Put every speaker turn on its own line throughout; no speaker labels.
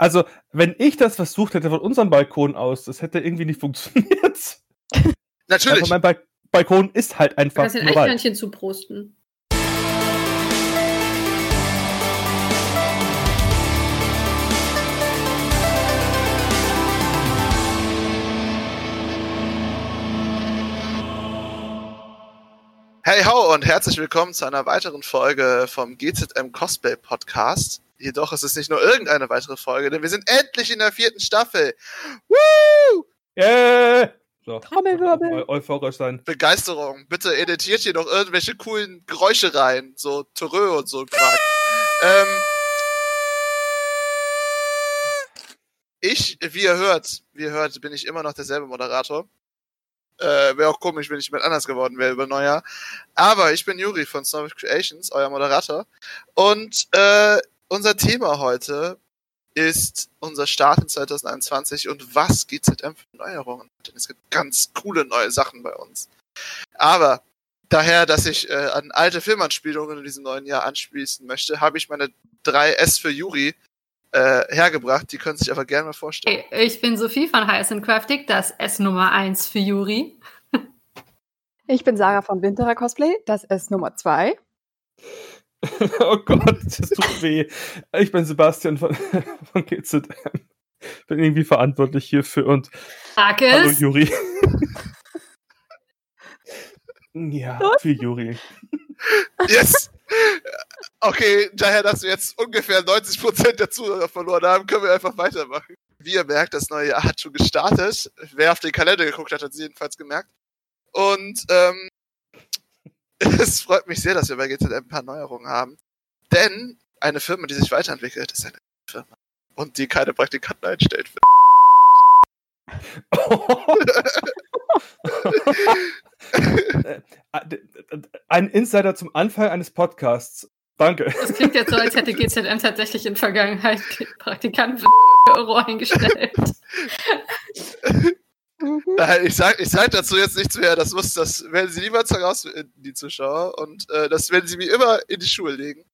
Also, wenn ich das versucht hätte von unserem Balkon aus, das hätte irgendwie nicht funktioniert.
Natürlich.
Also mein ba Balkon ist halt
Du
einfach
kannst den
nur Wald.
Eichhörnchen
Hey ho und herzlich willkommen zu einer weiteren Folge vom GZM Cosplay Podcast. Jedoch ist es nicht nur irgendeine weitere Folge, denn wir sind endlich in der vierten Staffel. Woo!
Yeah! So,
Trommelwirbel.
eu- euphorisch sein.
Begeisterung. Bitte editiert hier noch irgendwelche coolen Geräusche rein. So Terrö und so Quark. ähm, ich, wie ihr hört, wie ihr hört, bin ich immer noch derselbe Moderator. Äh, wäre auch komisch, wenn ich jemand anders geworden wäre über Neujahr. Aber ich bin Juri von Snowy Creations, euer Moderator. Und äh, unser Thema heute ist unser Start in 2021 und was GZM für Neuerungen hat. Denn es gibt ganz coole neue Sachen bei uns. Aber daher, dass ich äh, an alte Filmanspielungen in diesem neuen Jahr anschließen möchte, habe ich meine drei S für Juri äh, hergebracht. Die können sich aber gerne mal vorstellen.
Hey, ich bin Sophie von Heiß and Craftig, das S Nummer 1 für Juri.
Ich bin Sarah von Winterer Cosplay, das ist Nummer zwei.
oh Gott, das tut weh. Ich bin Sebastian von, von GZM. Bin irgendwie verantwortlich hierfür und hallo
Markus.
Juri. ja, für Juri.
Yes! Okay, daher, dass wir jetzt ungefähr 90% der Zuhörer verloren haben, können wir einfach weitermachen. Wie ihr merkt, das neue Jahr hat schon gestartet. Wer auf den Kalender geguckt hat, hat es jedenfalls gemerkt. Und ähm, es freut mich sehr, dass wir bei GZM ein paar Neuerungen haben. Denn eine Firma, die sich weiterentwickelt, ist eine Firma. Und die keine Praktikanten einstellt.
Äh, Ein Insider zum Anfang eines Podcasts. Danke.
Das klingt jetzt so, als hätte GZM tatsächlich in Vergangenheit Praktikanten für Euro eingestellt.
Mhm.
Nein, ich sag, ich sag dazu jetzt nichts mehr. Das muss, das werden sie niemals herausfinden, die Zuschauer. Und äh, das werden sie mir immer in die Schuhe legen.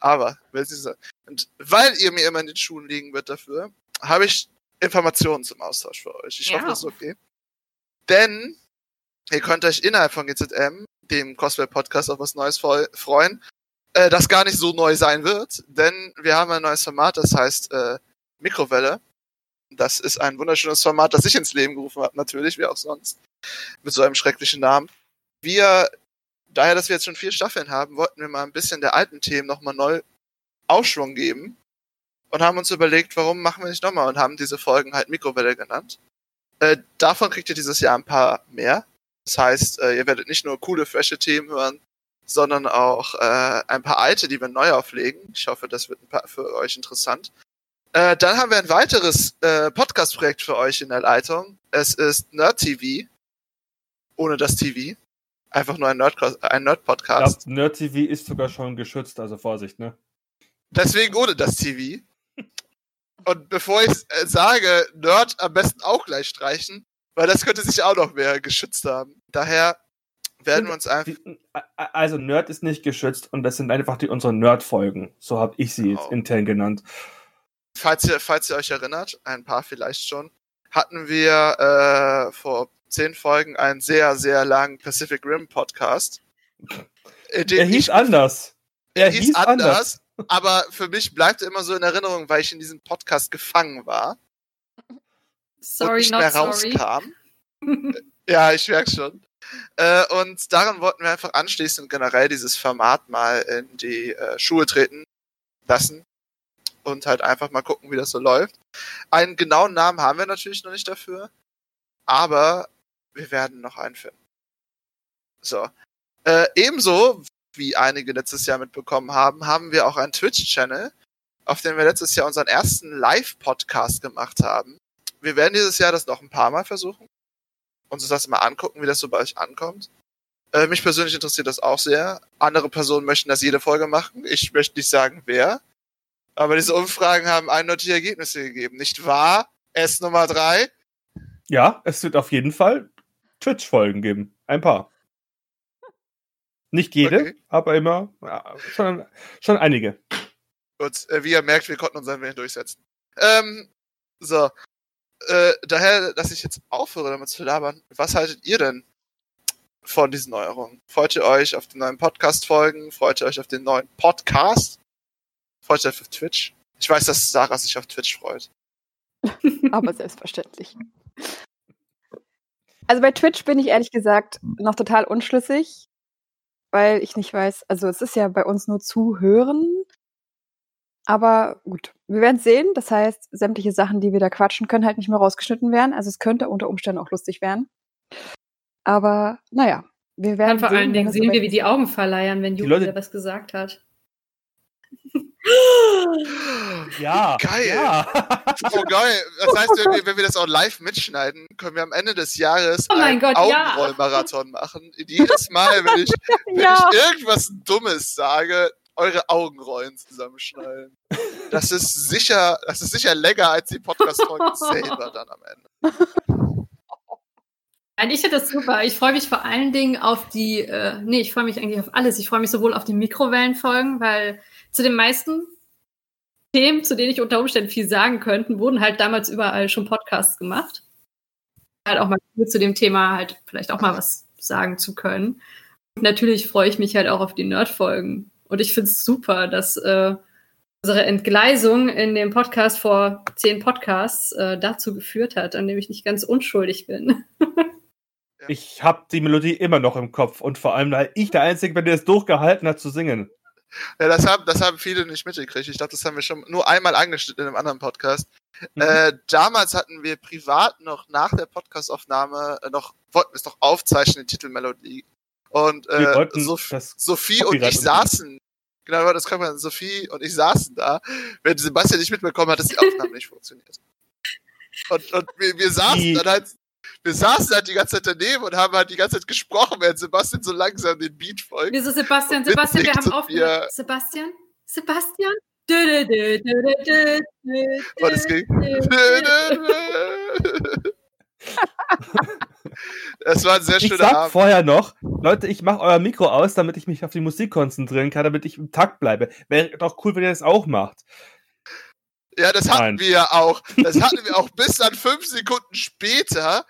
Aber, wenn sie sagen, und weil ihr mir immer in den Schuhen liegen wird dafür, habe ich Informationen zum Austausch für euch. Ich
Ja.
hoffe, das ist okay. Denn ihr könnt euch innerhalb von GZM, dem Cosplay-Podcast, auf was Neues freu- freuen, äh, das gar nicht so neu sein wird. Denn wir haben ein neues Format, das heißt äh, Mikrowelle. Das ist ein wunderschönes Format, das ich ins Leben gerufen habe, natürlich, wie auch sonst. Mit so einem schrecklichen Namen. Wir, daher, dass wir jetzt schon vier Staffeln haben, wollten wir mal ein bisschen der alten Themen nochmal neu Aufschwung geben. Und haben uns überlegt, warum machen wir nicht nochmal und haben diese Folgen halt Mikrowelle genannt. Äh, davon kriegt ihr dieses Jahr ein paar mehr. Das heißt, äh, ihr werdet nicht nur coole, frische Themen hören, sondern auch äh, ein paar alte, die wir neu auflegen. Ich hoffe, das wird ein paar für euch interessant. Äh, dann haben wir ein weiteres äh, Podcast-Projekt für euch in der Leitung. Es ist Nerd TV. Ohne das TV. Einfach nur ein Nerd- ein
Ja,
Nerd-Podcast.
Nerd TV ist sogar schon geschützt, also Vorsicht, ne?
Deswegen ohne das TV. Und bevor ich äh, sage, Nerd am besten auch gleich streichen, weil das könnte sich auch noch mehr geschützt haben. Daher werden wir uns einfach.
Also Nerd ist nicht geschützt und das sind einfach die unsere Nerd-Folgen. So habe ich sie jetzt
Genau.
intern genannt.
falls ihr, falls ihr euch erinnert, ein paar vielleicht schon, hatten wir äh, vor zehn Folgen einen sehr, sehr langen Pacific Rim Podcast.
Er hieß
ich-
anders.
er hieß anders, aber für mich bleibt er immer so in Erinnerung, weil ich in diesem Podcast gefangen war und
Sorry,
nicht
not
mehr
sorry.
rauskam. Ja, ich merke schon. Äh, und daran wollten wir einfach anschließend generell dieses Format mal in die äh, Schuhe treten lassen und halt einfach mal gucken, wie das so läuft. Einen genauen Namen haben wir natürlich noch nicht dafür, aber wir werden noch einen finden. So. Äh, ebenso, wie einige letztes Jahr mitbekommen haben, haben wir auch einen Twitch-Channel, auf dem wir letztes Jahr unseren ersten Live-Podcast gemacht haben. Wir werden dieses Jahr das noch ein paar Mal versuchen uns das mal angucken, wie das so bei euch ankommt. Äh, mich persönlich interessiert das auch sehr. Andere Personen möchten das jede Folge machen. Ich möchte nicht sagen, wer. Aber diese Umfragen haben eindeutige Ergebnisse gegeben. Nicht wahr? S Nummer drei.
Ja, es wird auf jeden Fall Twitch-Folgen geben. Ein paar. Nicht jede,
Okay.
aber immer. Ja, schon, schon einige.
Gut, äh, wie ihr merkt, wir konnten unseren Willen durchsetzen. Ähm, so. Äh, daher, dass ich jetzt aufhöre, damit zu labern, was haltet ihr denn von diesen Neuerungen? Freut ihr euch auf die neuen Podcast-Folgen? Freut ihr euch auf den neuen Podcast? Freut ihr euch auf Twitch? Ich weiß, dass Sarah sich auf Twitch freut.
Aber selbstverständlich. Also bei Twitch bin ich ehrlich gesagt noch total unschlüssig, weil ich nicht weiß, also es ist ja bei uns nur zuhören. Aber gut, wir werden sehen. Das heißt, sämtliche Sachen, die wir da quatschen, können halt nicht mehr rausgeschnitten werden. Also es könnte unter Umständen auch lustig werden. Aber naja, wir werden.
Dann vor
sehen,
allen Dingen sehen wir, wie die Augen verleiern, wenn Julia
Leute-
was gesagt hat.
Ja.
Geil.
Ja.
Oh geil. Das heißt, wenn wir, wenn wir das auch live mitschneiden, können wir am Ende des Jahres
Oh
einen
Gott, ja.
Augenrollmarathon machen. Jedes Mal, wenn ich, wenn
Ja.
ich irgendwas Dummes sage, eure Augenrollen zusammenschneiden. Das ist sicher, das ist sicher länger als die Podcast-Folge selber dann am Ende.
Nein, ich finde das super. Ich freue mich vor allen Dingen auf die, äh, nee, ich freue mich eigentlich auf alles. Ich freue mich sowohl auf die Mikrowellenfolgen, weil zu den meisten Themen, zu denen ich unter Umständen viel sagen könnte, wurden halt damals überall schon Podcasts gemacht. Halt auch mal zu dem Thema halt vielleicht auch mal was sagen zu können. Und natürlich freue ich mich halt auch auf die Nerd-Folgen. Und ich finde es super, dass äh, unsere Entgleisung in dem Podcast vor zehn Podcasts äh, dazu geführt hat, an dem ich nicht ganz unschuldig bin.
Ich habe die Melodie immer noch im Kopf und vor allem, weil ich der Einzige bin, der es durchgehalten hat zu singen.
Ja, das haben, das haben viele nicht mitgekriegt. Ich glaube, das haben wir schon nur einmal angeschnitten in einem anderen Podcast.
Mhm.
Äh, damals hatten wir privat noch nach der Podcastaufnahme äh, noch, wollten wir es noch aufzeichnen, die Titelmelodie. Und äh, Sof Sophie und ich saßen, genau, das kann man, Sophie und ich saßen da, wenn Sebastian nicht mitbekommen hat, dass die Aufnahme nicht funktioniert. Und, und wir, wir saßen
Die-
dann halt, wir saßen halt die ganze Zeit daneben und haben halt die ganze Zeit gesprochen, während Sebastian so langsam den Beat folgt.
Wieso Sebastian? Sebastian, wir haben
wir-
Sebastian? Sebastian? Dö, dö, dö,
Und es ging. Es war ein sehr
Ich
schöner
sag
Abend.
vorher noch, Leute, ich mache euer Mikro aus, damit ich mich auf die Musik konzentrieren kann, damit ich im Takt bleibe. Wäre doch cool, wenn ihr das auch macht.
Ja, das hatten
Nein.
wir ja auch. Das hatten wir auch bis dann fünf Sekunden später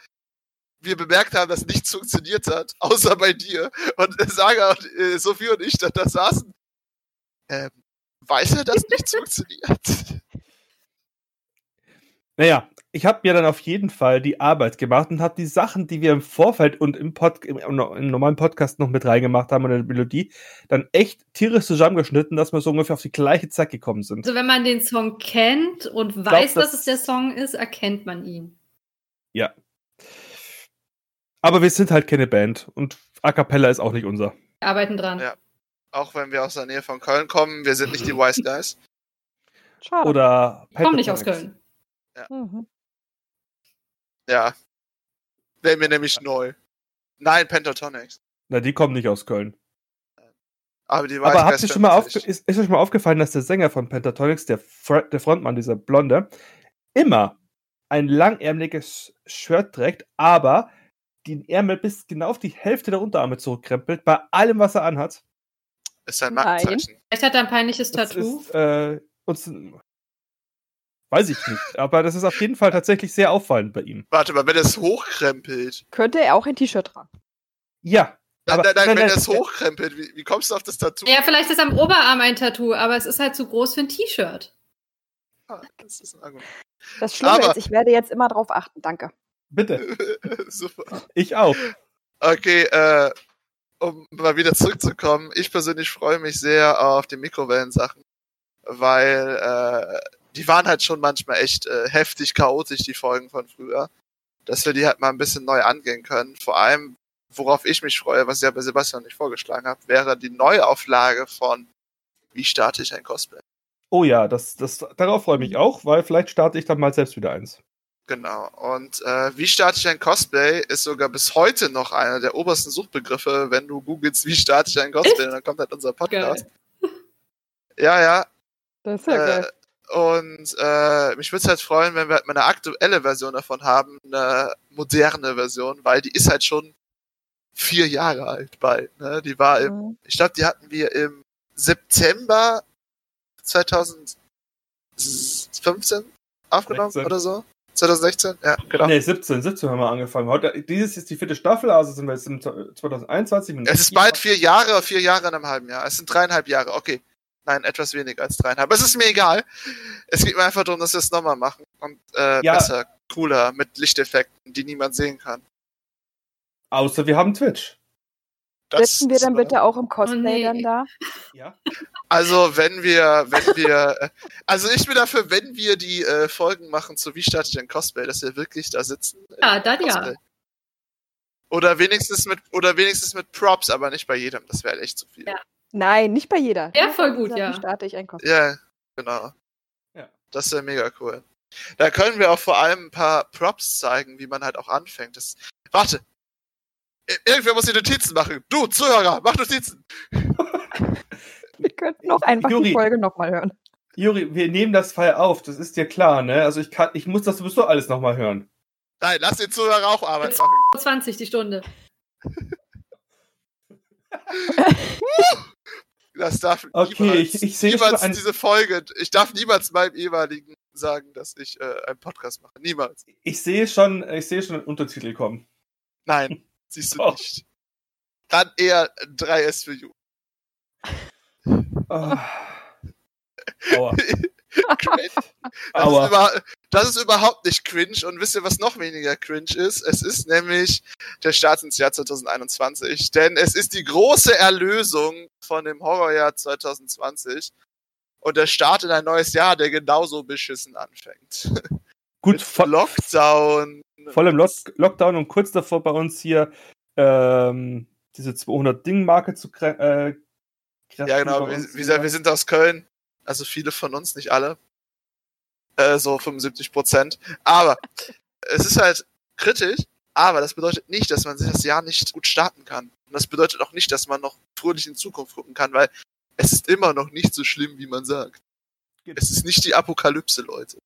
wir bemerkt haben, dass nichts funktioniert hat, außer bei dir. Und Saga und äh, Sophie und ich dann da saßen. Ähm, weiß er, dass nichts funktioniert?
Naja, ich habe mir dann auf jeden Fall die Arbeit gemacht und habe die Sachen, die wir im Vorfeld und im, Pod im, im normalen Podcast noch mit reingemacht haben, in der Melodie, dann echt tierisch zusammengeschnitten, dass wir so ungefähr auf die gleiche Zeit gekommen sind.
Also wenn man den Song kennt und weiß,
das-
dass es der Song ist, erkennt man ihn.
Ja. Aber wir sind halt keine Band und A Cappella ist auch nicht unser.
Wir arbeiten dran.
Ja. Auch wenn wir aus der Nähe von Köln kommen, wir sind nicht die Wise Guys.
Schade.
Oder
Ich komme nicht aus. Köln.
Mhm.
Ja. Wäre mir nämlich neu. Nein, Pentatonics.
Na, die kommen nicht aus Köln.
Aber die Wise
Aber habt ihr schon mal ist, ist euch schon mal aufgefallen, dass der Sänger von Pentatonics, der, Fr der Frontmann, dieser Blonde, immer ein langärmeliges Shirt trägt, aber den Ärmel bis genau auf die Hälfte der Unterarme zurückkrempelt, bei allem, was er anhat.
ist ein
Nein.
Markenzeichen.
Vielleicht hat er ein peinliches Tattoo.
ist, äh, uns, weiß ich nicht, aber das ist auf jeden Fall tatsächlich sehr auffallend bei ihm.
Warte mal, wenn er es hochkrempelt.
Könnte er auch ein T-Shirt tragen.
Ja,
Nein,
Aber-
nein, nein,
nein,
wenn er es hochkrempelt, wie, wie kommst du auf das Tattoo?
Ja, vielleicht ist am Oberarm ein Tattoo, aber es ist halt zu groß für ein T-Shirt.
Ah, Das ist ein Argument.
Das Schlimme
Aber-
ist, ich werde jetzt immer drauf achten. Danke.
bitte.
Super.
Ich auch.
Okay, äh, um mal wieder zurückzukommen, ich persönlich freue mich sehr auf die Mikrowellensachen, weil äh, die waren halt schon manchmal echt äh, heftig chaotisch, die Folgen von früher. Dass wir die halt mal ein bisschen neu angehen können. Vor allem, worauf ich mich freue, was ich ja bei Sebastian nicht vorgeschlagen habe, wäre die Neuauflage von Wie starte ich ein Cosplay?
Oh ja, das, das, darauf freue ich mich auch, weil vielleicht starte ich dann mal selbst wieder eins.
Genau. Und äh, wie starte ich ein Cosplay ist sogar bis heute noch einer der obersten Suchbegriffe, wenn du googelst, wie starte ich ein Cosplay, dann kommt halt unser Podcast.
Geil.
Ja, ja.
Das ist ja
Äh,
geil.
Und äh, mich würde es halt freuen, wenn wir halt mal eine aktuelle Version davon haben, eine moderne Version, weil die ist halt schon vier Jahre alt bald. Ne? Die war im,
Mhm.
ich glaube, die hatten wir im September 2015 aufgenommen
16.
oder so? 2016? Ja, genau.
Nee, 17, 17 haben wir angefangen. Heute, dieses ist die vierte Staffel, also sind wir jetzt im 2021. mit
Es ist bald vier Jahre, vier Jahre in einem halben Jahr. Es sind dreieinhalb Jahre, okay. Nein, etwas weniger als dreieinhalb. Es ist mir egal. Es geht mir einfach darum, dass wir es nochmal machen. Und äh,
Ja.
besser, cooler, mit Lichteffekten, die niemand sehen kann.
Außer wir haben Twitch.
Das
Sitzen wir dann bitte auch im Cosplay
nee.
dann da?
Ja.
Also wenn wir, wenn wir, äh, also ich bin dafür, wenn wir die äh, Folgen machen zu Wie starte ich ein Cosplay, dass wir wirklich da sitzen.
Ja, dann ja.
Cosplay. Oder wenigstens mit, oder wenigstens mit Props, aber nicht bei jedem. Das wäre echt zu viel.
Ja.
Nein, nicht bei jeder.
Ja, voll gut, ja.
starte ich ein Cosplay.
Ja, genau.
Ja.
Das wäre mega cool. Da können wir auch vor allem ein paar Props zeigen, wie man halt auch anfängt. Das, warte! Ir- Irgendwer muss die Notizen machen. Du, Zuhörer, mach Notizen.
Wir könnten auch einfach
Juri.
die Folge nochmal hören.
Juri, wir nehmen das Fall auf, das ist dir klar, ne? Also ich kann, ich muss das sowieso alles nochmal hören.
Nein, lass den Zuhörer auch Arbeit machen.
20 die Stunde.
Das darf
Okay,
niemals,
ich- ich
niemals
ein-
diese Folge. Ich darf niemals meinem ehemaligen sagen, dass ich äh, einen Podcast mache. Niemals.
Ich sehe schon, ich sehe schon einen Untertitel kommen.
Nein, siehst du
Oh.
nicht. Dann eher 3S für You.
Ah. Aua.
Das, ist über, das ist überhaupt nicht cringe. Und wisst ihr, was noch weniger cringe ist? Es ist nämlich der Start ins Jahr 2021. Denn es ist die große Erlösung von dem Horrorjahr 2020. Und der Start in ein neues Jahr, der genauso beschissen anfängt.
Gut,
Mit
voll,
Lockdown.
voll im Lock Lockdown und kurz davor bei uns hier ähm, diese 200-Ding-Marke zu äh,
Ja, genau. Wir, wir, wir sind aus Köln. Also viele von uns, nicht alle. Äh, so 75 Prozent. Aber es ist halt kritisch, aber das bedeutet nicht, dass man sich das Jahr nicht gut starten kann. Und das bedeutet auch nicht, dass man noch fröhlich in Zukunft gucken kann, weil es ist immer noch nicht so schlimm, wie man sagt. Es ist nicht die Apokalypse, Leute.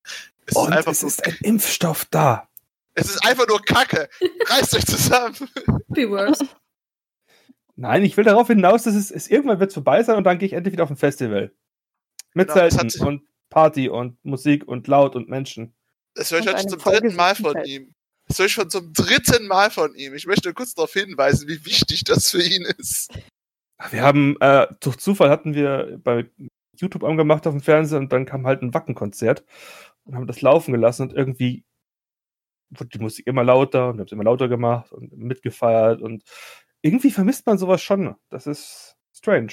Es
Und
ist einfach
es ist ein Impfstoff da.
es ist einfach nur Kacke. Reißt euch zusammen.
Be worse.
Nein, ich will darauf hinaus, dass es, es irgendwann wird vorbei sein und dann gehe ich endlich wieder auf ein Festival. Mit
Genau,
Zelten
hat-
und Party und Musik und laut und Menschen.
Das höre ich heute zum dritten Mal von
Feld.
ihm. Das höre ich schon zum dritten Mal von ihm. Ich möchte kurz darauf hinweisen, wie wichtig das für ihn ist.
Wir haben, äh, durch Zufall hatten wir bei YouTube angemacht auf dem Fernseher und dann kam halt ein Wackenkonzert und haben das laufen gelassen und irgendwie wurde die Musik immer lauter und wir haben es immer lauter gemacht und mitgefeiert und irgendwie vermisst man sowas schon. Das ist strange.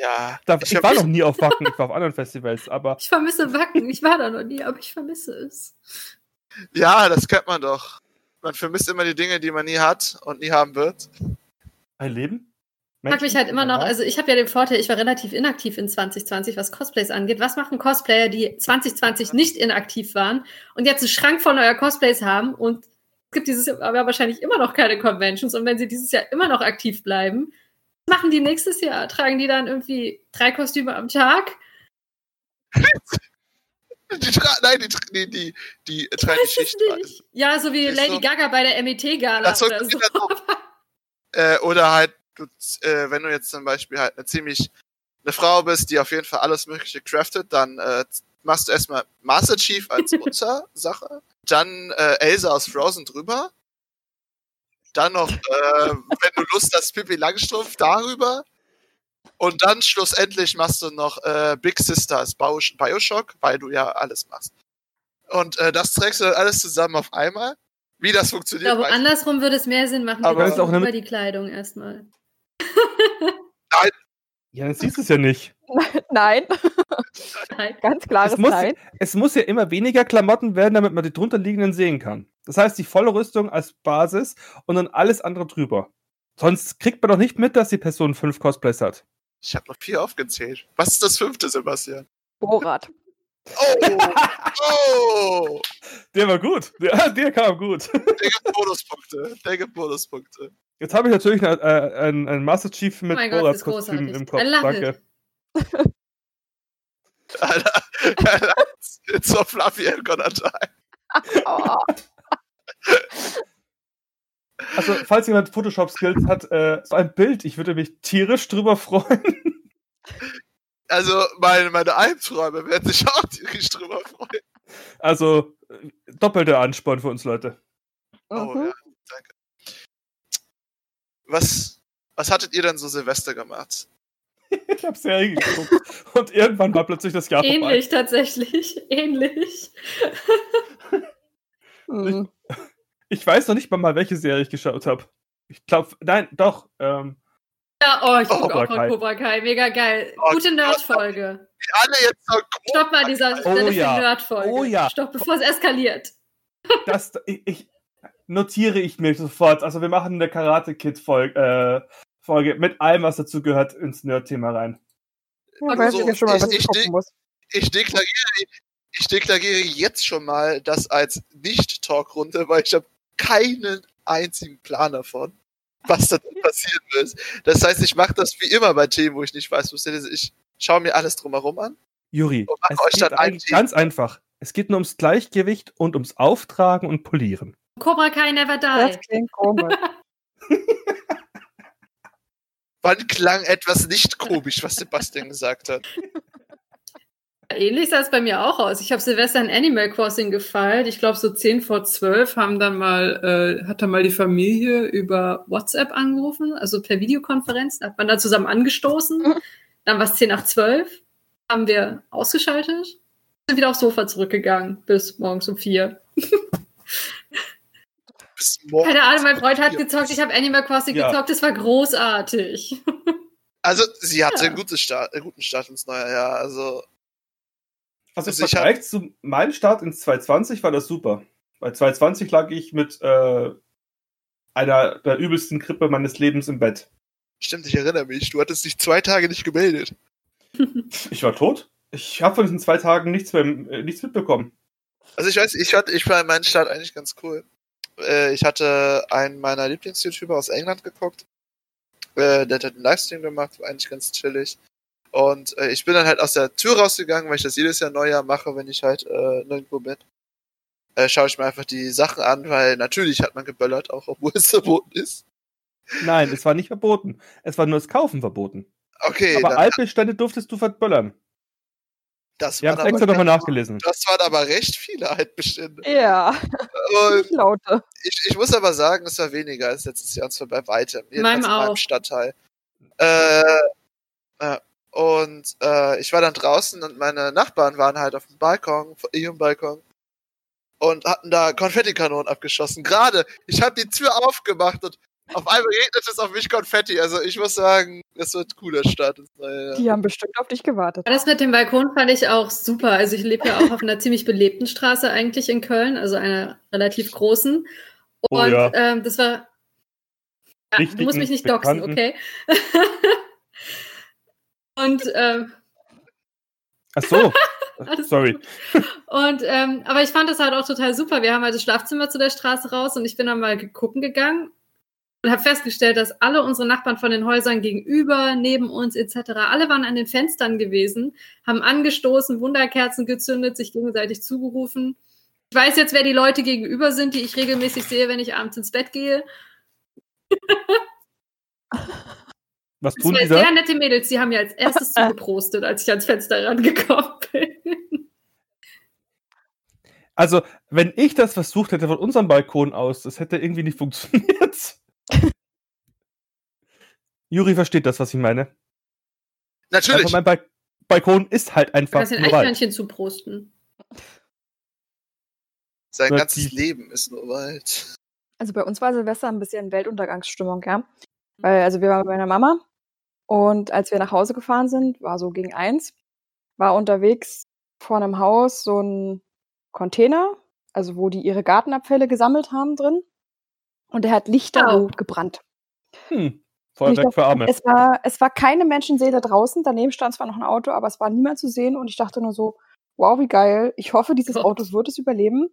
Ja,
Da,
Ich
ich, war noch nie auf Wacken, ich war auf anderen Festivals, aber
Ich vermisse Wacken. Ich war da noch nie, aber ich vermisse es.
ja, das kennt man doch. Man vermisst immer die Dinge, die man nie hat und nie haben wird.
ein Leben?
Ich frag mich halt immer noch, also ich habe ja den Vorteil, ich war relativ inaktiv in 2020, was Cosplays angeht. Was machen Cosplayer, die 2020 nicht inaktiv waren und jetzt einen Schrank voll neuer Cosplays haben und es gibt dieses Jahr aber wahrscheinlich immer noch keine Conventions und wenn sie dieses Jahr immer noch aktiv bleiben, machen die nächstes Jahr? Tragen die dann irgendwie drei Kostüme am Tag?
Die nein, die, die, die, die tragen Schicht.
Ja, so wie Lady
du?
Gaga bei der MET-Gala oder so.
Äh, oder halt, du, äh, wenn du jetzt zum Beispiel halt eine ziemlich eine Frau bist, die auf jeden Fall alles Mögliche craftet, dann äh, machst du erstmal Master Chief als Untersache, dann äh, Elsa aus Frozen drüber, dann noch, äh, wenn du Lust hast, Pippi Langstrumpf darüber und dann schlussendlich machst du noch äh, Big Sister als Bio Bioshock, weil du ja alles machst. Und äh, das trägst du dann alles zusammen auf einmal. Wie das
Ich
funktioniert,
glaube,
ich
andersrum würde es mehr Sinn machen.
Aber-
Kannst auch
über die Kleidung erstmal.
Ja, dann siehst du es ja nicht.
Nein,
Nein.
ganz klares
Es muss-
Nein.
Es muss ja immer weniger Klamotten werden, damit man die drunter liegenden sehen kann. Das heißt, die volle Rüstung als Basis und dann alles andere drüber. Sonst kriegt man doch nicht mit, dass die Person fünf Cosplays hat.
Ich habe noch vier aufgezählt. Was ist das fünfte, Sebastian?
Borat.
Oh! oh!
Der war gut. Der, der kam gut.
Der gibt Bonuspunkte. Der gibt Bonuspunkte.
Jetzt habe ich natürlich einen, äh, einen, einen Master Chief mit
Oh
Borats Kostüm im Kopf. Danke.
Alter, Alter, it's so fluffy I'm gonna die.
Also, falls jemand Photoshop-Skills hat, äh, so ein Bild, ich würde mich tierisch drüber freuen.
Also, meine, meine Albträume werden sich auch tierisch drüber freuen.
Also doppelter Ansporn für uns Leute.
Oh
Mhm.
ja, danke. Was, was hattet ihr denn so Silvester gemacht?
Ich habe Serien geguckt und irgendwann war plötzlich das Jahr
Ähnlich tatsächlich. Ähnlich.
Mhm.
vorbei. Ich weiß noch nicht mal, mal welche Serie ich geschaut habe. Ich glaube, nein, doch. Ähm,
Ja, oh, ich gucke
Cobra
auch von
Kai.
Cobra Kai. Mega geil.
Oh,
Gute Nerd-Folge.
Alle jetzt
Stopp mal dieser Stelle für
ja.
die Nerd-Folge.
Oh ja.
Stopp, bevor es eskaliert.
das ich, ich notiere ich mir sofort. Also wir machen eine Karate Kid Folge, äh, Folge mit allem, was dazu gehört, ins Nerd-Thema rein.
Ja,
Also,
ich ja schon mal, was
ich-
ich
ich-
gucken muss.
ich deklariere, ich deklariere jetzt schon mal das als Nicht-Talk-Runde, weil ich habe keinen einzigen Plan davon, was da passieren wird. Das heißt, ich mache das wie immer bei Themen, wo ich nicht weiß, was das ist. Ich schaue mir alles drumherum an.
Juri, es
euch
geht
dann ein
eigentlich
Team.
ganz einfach. Es geht nur ums Gleichgewicht und ums Auftragen und Polieren.
Cobra Kai Never
Das
Die.
klingt komisch.
Wann klang etwas nicht komisch, was Sebastian gesagt hat?
Ähnlich sah es bei mir auch aus. Ich habe Silvester in Animal Crossing gefeiert. Ich glaube, so 10 vor 12 haben dann mal, äh, hat dann mal die Familie über WhatsApp angerufen, also per Videokonferenz. Da hat man dann zusammen angestoßen.
Mhm.
Dann war es 10 nach 12. Haben wir ausgeschaltet. Sind wieder aufs Sofa zurückgegangen bis morgens um 4.
Bis morgen.
Keine Ahnung, mein Freund hat gezockt. Ich habe Animal Crossing
Ja.
gezockt. Das war großartig.
Also, sie hatte
Ja.
einen guten Start, einen guten Start ins neue Jahr. Also,
Also im
Also ich hab-
Vergleich zu meinem Start ins 2020 war das super. Bei 2020 lag ich mit äh, einer der übelsten Grippe meines Lebens im Bett.
stimmt, ich erinnere mich. Du hattest dich zwei Tage nicht gemeldet.
Ich war tot. Ich habe von diesen zwei Tagen nichts, mehr, äh, nichts mitbekommen.
Also ich weiß, ich hatte, ich war meinen Start eigentlich ganz cool. Äh, ich hatte einen meiner Lieblings-YouTuber aus England geguckt. Äh, der hat einen Livestream gemacht, war eigentlich ganz chillig. Und äh, ich bin dann halt aus der Tür rausgegangen, weil ich das jedes Jahr Neujahr mache, wenn ich halt äh, nirgendwo bin. Äh, schaue ich mir einfach die Sachen an, weil natürlich hat man geböllert, auch obwohl es verboten ist.
Nein, es war nicht verboten. Es war nur das Kaufen verboten.
Okay,
Aber Altbestände durftest du verböllern.
das,
Wir haben extra
aber,
nochmal nachgelesen.
das waren aber recht viele Altbestände.
Ja,
Und
laute.
Ich, ich muss aber sagen, es war weniger als letztes Jahr, und zwar bei weitem. Jedenfalls
Meinem
in meinem
auch.
Stadtteil. Äh, äh, und äh, ich war dann draußen und meine Nachbarn waren halt auf dem Balkon, auf ihrem Balkon, und hatten da Konfettikanonen abgeschossen. Gerade, ich habe die Tür aufgemacht und auf einmal regnet es auf mich Konfetti. Also ich muss sagen, es wird ein cooler Start neue Jahr.
Die haben bestimmt auf dich gewartet.
Das mit dem Balkon fand ich auch super. Also ich lebe ja auch auf einer ziemlich belebten Straße eigentlich in Köln, also einer relativ großen.
Oh
Und
ja.
ähm, das war. Ja, du musst mich nicht doxen, okay? Und ähm,
Ach so. Sorry.
Und, ähm, aber ich fand das halt auch total super. Wir haben halt das Schlafzimmer zu der Straße raus und ich bin dann mal gucken gegangen und habe festgestellt, dass alle unsere Nachbarn von den Häusern gegenüber, neben uns etc., alle waren an den Fenstern gewesen, haben angestoßen, Wunderkerzen gezündet, sich gegenseitig zugerufen. Ich weiß jetzt, wer die Leute gegenüber sind, die ich regelmäßig sehe, wenn ich abends ins Bett gehe.
Was
Das
tun
waren
die da?
sehr nette Mädels, die haben mir als erstes zugeprostet, als ich ans Fenster rangekommen bin.
Also, wenn ich das versucht hätte von unserem Balkon aus, das hätte irgendwie nicht funktioniert. Juri versteht das, was ich meine.
Natürlich.
Also mein ba Balkon ist halt
Du
einfach
kannst den
nur Wald.
Eichhörnchen zuprosten.
Sein ganzes Leben ist nur Wald.
Also bei uns war Silvester ein bisschen Weltuntergangsstimmung, ja. Weil, also wir waren bei meiner Mama und als wir nach Hause gefahren sind, war so gegen eins, war unterwegs vor einem Haus so ein Container, also wo die ihre Gartenabfälle gesammelt haben drin. Und der hat lichterloh
Wow.
gebrannt.
Hm. Feuerwerk für Arme.
Es war, es war keine Menschenseele draußen. Daneben stand zwar noch ein Auto, aber es war niemand zu sehen. Und ich dachte nur so, wow, wie geil. Ich hoffe, dieses. Auto wird es überleben.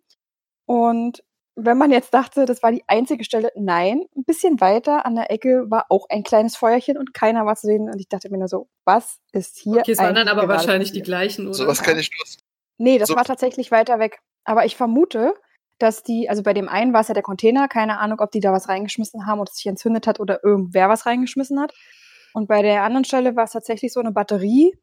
Und wenn man jetzt dachte, das war die einzige Stelle, nein, ein bisschen weiter an der Ecke war auch ein kleines Feuerchen und keiner war zu sehen. Und ich dachte mir nur so, was ist hier
Okay, es waren dann aber wahrscheinlich die gleichen, oder?
Sowas kann ich nur.
Nee, das
So-
war tatsächlich weiter weg. Aber ich vermute, dass die, also bei dem einen war es ja der Container, keine Ahnung, ob die da was reingeschmissen haben und es sich entzündet hat oder irgendwer was reingeschmissen hat. Und bei der anderen Stelle war es tatsächlich so eine Batterie.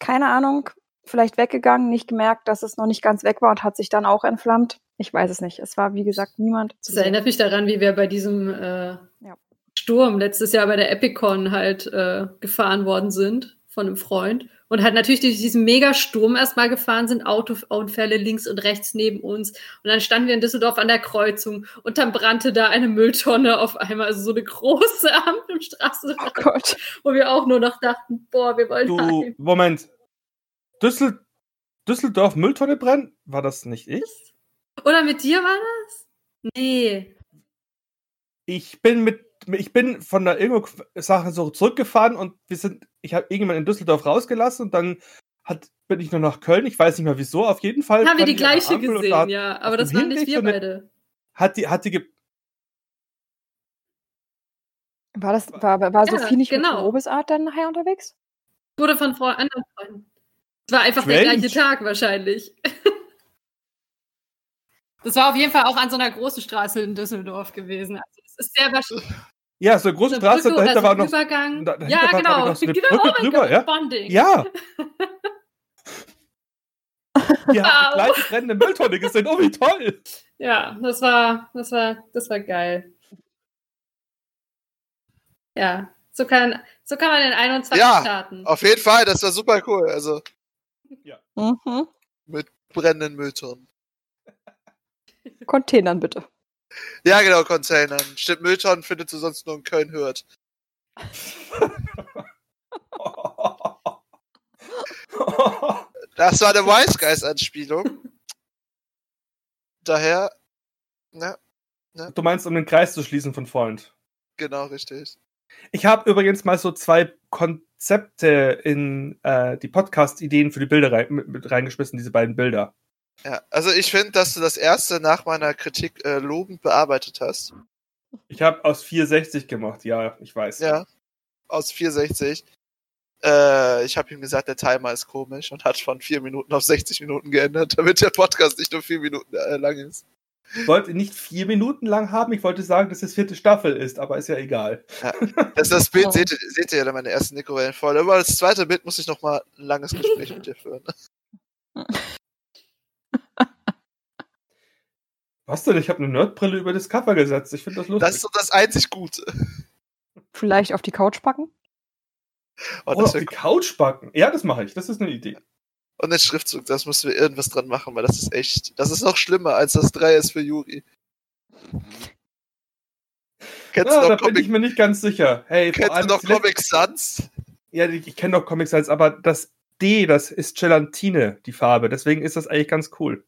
Keine Ahnung, vielleicht weggegangen, nicht gemerkt, dass es noch nicht ganz weg war und hat sich dann auch entflammt. Ich weiß es nicht. Es war, wie gesagt, niemand zu
Das
sehen.
erinnert mich daran, wie wir bei diesem äh,
Ja.
Sturm letztes Jahr bei der Epicon halt äh, gefahren worden sind von einem Freund. Und halt natürlich durch diesen Megasturm erstmal gefahren sind, Autounfälle links und rechts neben uns. Und dann standen wir in Düsseldorf an der Kreuzung und dann brannte da eine Mülltonne auf einmal, also so eine große Ampelstraße,
Oh Gott.
wo wir auch nur noch dachten, boah, wir wollen
Du,
heim.
Moment. Düssel, Düsseldorf Mülltonne brennen? War das nicht ich?
Oder mit dir war das? Nee.
Ich bin mit, ich bin von der Irgendwo-Sache so zurückgefahren und wir sind, ich habe irgendwann in Düsseldorf rausgelassen und dann hat, bin ich nur nach Köln. Ich weiß nicht mehr wieso. Auf jeden Fall.
Haben wir die
der
gleiche gesehen,
da hat-
ja. Aber das waren nicht wir beide.
Hat die, hat die, ge
War, das, war, war
Ja,
Sophie nicht
genau.
mit Robesart dann nachher unterwegs?
Wurde von Frau anderen Freunden. Es war einfach der
Strange.
gleiche Tag wahrscheinlich. Das war auf jeden Fall auch an so einer großen Straße in Düsseldorf gewesen. Also es ist sehr wahrscheinlich.
ja, so eine große
eine
Straße,
Brücke
dahinter war noch.
Übergang.
da- dahinter
ja,
war,
genau.
noch so eine
genau,
Brücke
oh mein
drüber,
Gott,
ja?
Bonding.
Ja. Die haben
Wow.
die gleiche brennende Mülltonne gesehen. Oh, wie toll!
Ja, das war, das war, das war geil. Ja, so kann, so kann man in 21
Ja,
starten.
Auf jeden Fall, das war super cool. Also
Mhm.
brennenden Mülltonnen.
Containern bitte.
Ja, genau, Containern. Stimmt, Mülltonnen findet du sonst nur in Köln hört. Das war eine Wise Guys Anspielung. Daher, ne,
du meinst, um den Kreis zu schließen von Freund.
genau richtig.
Ich habe übrigens mal so zwei Konzepte in äh, die Podcast-Ideen für die Bilder rein, mit, mit reingeschmissen, diese beiden Bilder.
Ja, also ich finde, dass du das erste nach meiner Kritik äh, lobend bearbeitet hast.
Ich habe aus 460 gemacht, ja, ich weiß.
Ja, aus 460. Äh, ich habe ihm gesagt, der Timer ist komisch und hat von 4 Minuten auf 60 Minuten geändert, damit der Podcast nicht nur 4 Minuten äh, lang ist.
Ich wollte nicht vier Minuten lang haben, ich wollte sagen, dass es vierte Staffel ist, aber ist ja egal.
Das, das Bild seht, ihr, seht ihr ja in meiner ersten Mikrowellenfolge. Aber das zweite Bild muss ich noch mal ein langes Gespräch mit dir führen.
Was denn? Ich habe eine Nerdbrille über das Cover gesetzt. Ich finde das lustig.
Das ist so das einzig Gute.
Vielleicht auf die Couch packen?
Oh,
Oder auf die Couch backen. Ja, das mache ich. Das ist eine Idee.
Und den Schriftzug, das müssen wir irgendwas dran machen, weil das ist echt, das ist noch schlimmer als das 3 ist für Juri. Kennst
Ja,
du
da
noch
bin ich
Comic,
mir nicht ganz sicher. Hey, vor
kennst du noch Comic Sans?
Ja, ich, ich kenne noch Comic Sans, aber das D, das ist Gelatine, die Farbe. Deswegen ist das eigentlich ganz cool.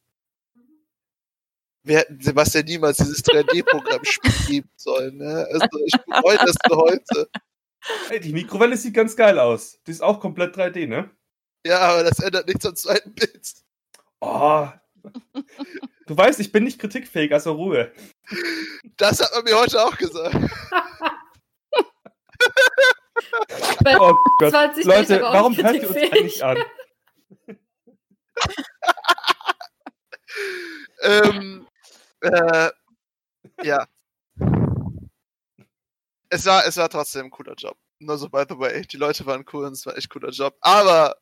Wir hätten Sebastian niemals dieses 3D-Programm spielen sollen. Ne? Also ich bereue das für heute.
Hey, die Mikrowelle sieht ganz geil aus. Die ist auch komplett 3D, ne?
Ja, aber das ändert nichts am zweiten Bild.
Oh. Du weißt, ich bin nicht kritikfähig, also Ruhe.
Das hat man mir heute auch gesagt.
Bei
Oh Gott.
20 bin ich
Leute, warum hört ihr uns eigentlich an?
ähm, äh, ja. Es war, es war trotzdem ein cooler Job. Nur so, by the way. Die Leute waren cool und es war echt cooler Job. Aber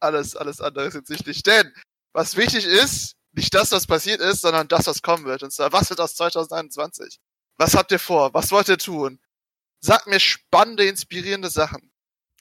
alles, alles andere ist jetzt wichtig. Denn, was wichtig ist, nicht das, was passiert ist, sondern das, was kommen wird. Und zwar, was wird aus 2021? Was habt ihr vor? Was wollt ihr tun? Sagt mir spannende, inspirierende Sachen.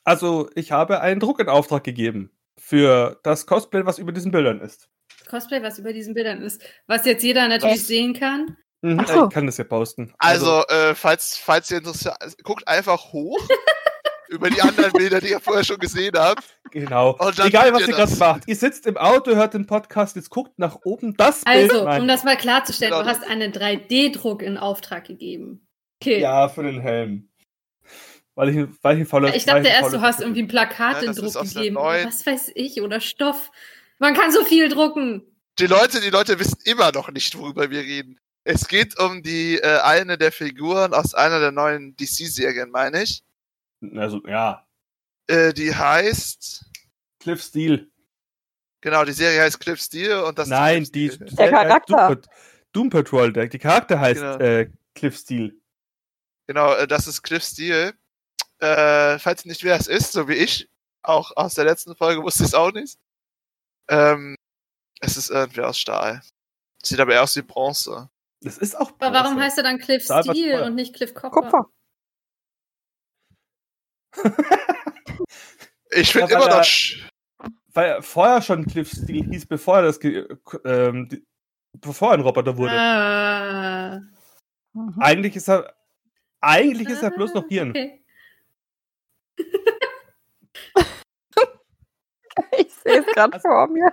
Also, ich habe einen Druck in Auftrag gegeben für das Cosplay, was über diesen Bildern ist.
Cosplay, was über diesen Bildern ist. Was jetzt jeder natürlich
Was?
sehen kann.
Mhm,
Ach so.
Ich kann das ja posten.
Also, äh, falls, falls ihr interessiert, guckt einfach hoch über die anderen Bilder, die ihr vorher schon gesehen habt.
Genau. Egal, was
ihr
ihr gerade macht. Ihr sitzt im Auto, hört den Podcast, jetzt guckt nach oben. Das Bild.
Also,
Nein.
um das mal klarzustellen,
Genau
du hast einen 3D-Druck in Auftrag gegeben. Okay.
Ja, für den Helm. Weil ich, weil ich ein fauler
ich dachte erst, du hast irgendwie ein Plakat
Ja,
in Druck gegeben. Was weiß ich, oder Stoff. Man kann so viel drucken.
Die Leute, die Leute wissen immer noch nicht, worüber wir reden. Es geht um die äh, eine der Figuren aus einer der neuen DC-Serien, meine ich.
Also, ja.
Äh, die heißt.
Cliff Steele.
Genau, die Serie heißt Cliff Steele und das
Nein,
ist
die,
Steele.
Der Charakter.
Doom Patrol, der, die Charakter heißt
Genau.
äh, Cliff Steele.
Genau, äh, das ist Cliff Steele. Äh, falls ihr nicht wer es ist, so wie ich, auch aus der letzten Folge wusste ich es auch nicht. Ähm, es ist irgendwie aus Stahl. Sieht aber eher aus wie Bronze.
Das ist auch.
Aber warum
Bronze.
heißt er dann Cliff
Stahl
Steel und nicht Cliff Copper?
Kupfer.
Ich finde
Ja,
immer noch.
er- Weil er vorher schon Cliff Steel hieß, bevor er das, ge- ähm, die, bevor er ein Roboter wurde.
Ah.
Mhm.
Eigentlich ist er, eigentlich ist er bloß noch Hirn.
Okay.
Ich sehe es gerade
Also-
vor mir.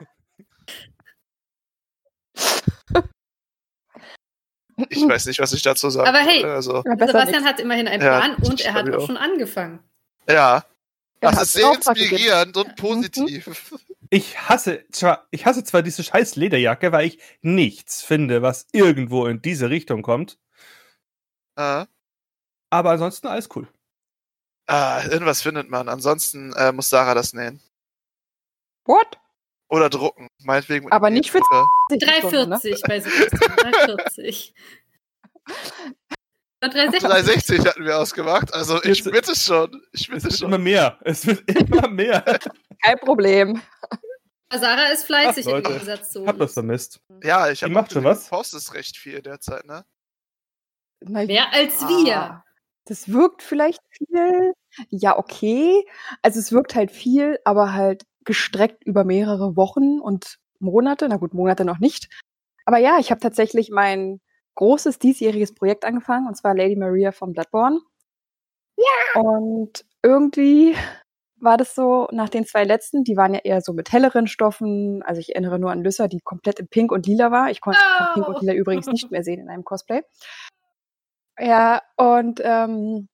Ich weiß nicht, was ich dazu sagen
Aber hey.
Also,
Sebastian hat immerhin einen
Ja,
Plan und er hat auch
auch.
schon angefangen.
ja. Das ist sehr inspirierend und
Ja.
positiv.
Ich hasse zwar, ich hasse zwar diese scheiß Lederjacke, weil ich nichts finde, was irgendwo in diese Richtung kommt.
Äh,
Aber ansonsten alles cool.
ah, irgendwas findet man. Ansonsten äh, muss Sarah das nähen.
What?
Oder drucken. Meinetwegen. mit
Aber nicht für-
Drucker.
340 bei Sebastian. 340. Oder 360.
360 hatten wir ausgemacht. Also ich
Jetzt-
bitte schon. Ich
Es
bitte
wird
schon.
immer mehr. Es wird immer mehr.
Kein Problem.
Sarah ist fleißig
Ach,
im
Leute.
Gegensatz zu
Hab das vermisst.
Ja, ich
Die
habe
macht schon was.
postest recht viel derzeit, ne?
Na,
Mehr als wir.
Ah, Das wirkt vielleicht viel. Ja, okay. Also es wirkt halt viel, aber halt gestreckt über mehrere Wochen und Monate. Na gut, Monate noch nicht. Aber ja, ich habe tatsächlich mein großes diesjähriges Projekt angefangen, und zwar Lady Maria von Bloodborne. Ja. Und irgendwie war das so, nach den zwei letzten, die waren ja eher so mit helleren Stoffen. Also ich erinnere nur an Lyssa, die komplett in Pink und Lila war. Ich konnte kann Pink und Lila übrigens nicht mehr sehen in einem Cosplay. Ja, und ähm,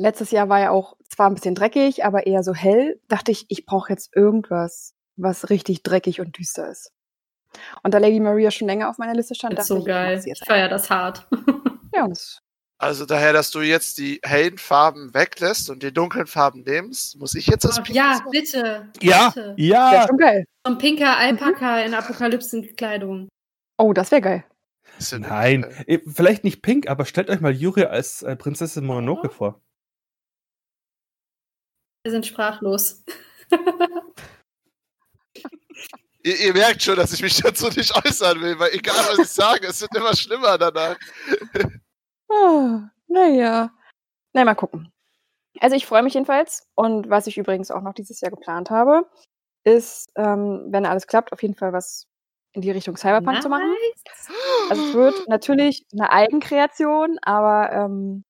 letztes Jahr war ja auch zwar ein bisschen dreckig, aber eher so hell. Dachte ich, ich brauche jetzt irgendwas, was richtig dreckig und düster ist. Und da Lady Maria schon länger auf meiner Liste stand,
Das ist
dachte
so
ich, ich
geil. Ich feier
einfach.
das hart.
Ja, und das,
Also daher, dass du jetzt die hellen Farben weglässt und die dunklen Farben nimmst, muss ich jetzt das
Oh, ja,
machen?
bitte.
Ja,
Bitte.
ja.
schon geil.
So ein pinker Alpaka in Apokalypsenkleidung.
Oh, das wäre geil.
Ist nicht
Nein,
geil.
eh, vielleicht nicht Pink, aber stellt euch mal Yuri als äh, Prinzessin Mononoke
Oh.
vor.
Wir sind sprachlos.
Ihr, ihr merkt schon, dass ich mich dazu nicht äußern will, weil egal was ich sage, es wird immer schlimmer danach.
Ah, naja. Na, mal gucken. Also ich freue mich jedenfalls. Und was ich übrigens auch noch dieses Jahr geplant habe, ist, ähm, wenn alles klappt, auf jeden Fall was in die Richtung Cyberpunk zu machen. Also es wird natürlich eine Eigenkreation, aber ähm,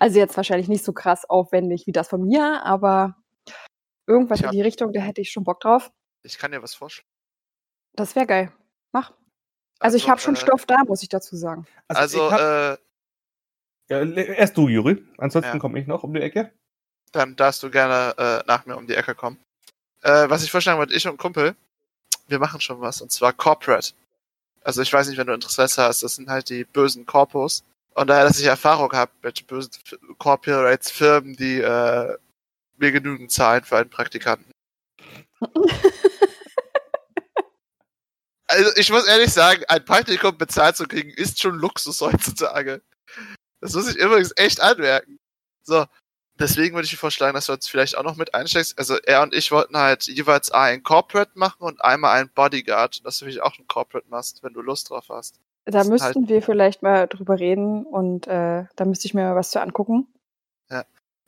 also jetzt wahrscheinlich nicht so krass aufwendig wie das von mir, aber irgendwas
Ich
in
hab-
die Richtung, da hätte ich schon Bock drauf.
Ich kann dir was vorschlagen.
Das wäre geil. Mach. Also, ich habe schon
äh,
Stoff da, muss ich dazu sagen.
Also,
ich hab,
äh,
ja, erst du, Juri. Ansonsten
Ja.
komme ich noch um die Ecke.
dann darfst du gerne äh, nach mir um die Ecke kommen. Äh, was ich vorschlagen wollte, ich und Kumpel, wir machen schon was, und zwar Corporate. Also ich weiß nicht, wenn du Interesse hast, das sind halt die bösen Corpos. Und daher, dass ich Erfahrung habe mit bösen Corporates, Firmen, die äh, mir genügend zahlen für einen Praktikanten. Also ich muss ehrlich sagen, ein Praktikum bezahlt zu kriegen, ist schon Luxus heutzutage. Das muss ich übrigens echt anmerken. So, deswegen würde ich vorschlagen, dass du uns vielleicht auch noch mit einsteigst. Also er und ich wollten halt jeweils ein Corporate machen und einmal ein Bodyguard, dass du vielleicht auch ein Corporate machst, wenn du Lust drauf hast.
Da
sind
müssten wir vielleicht mal drüber reden und äh, da müsste ich mir mal was zu angucken.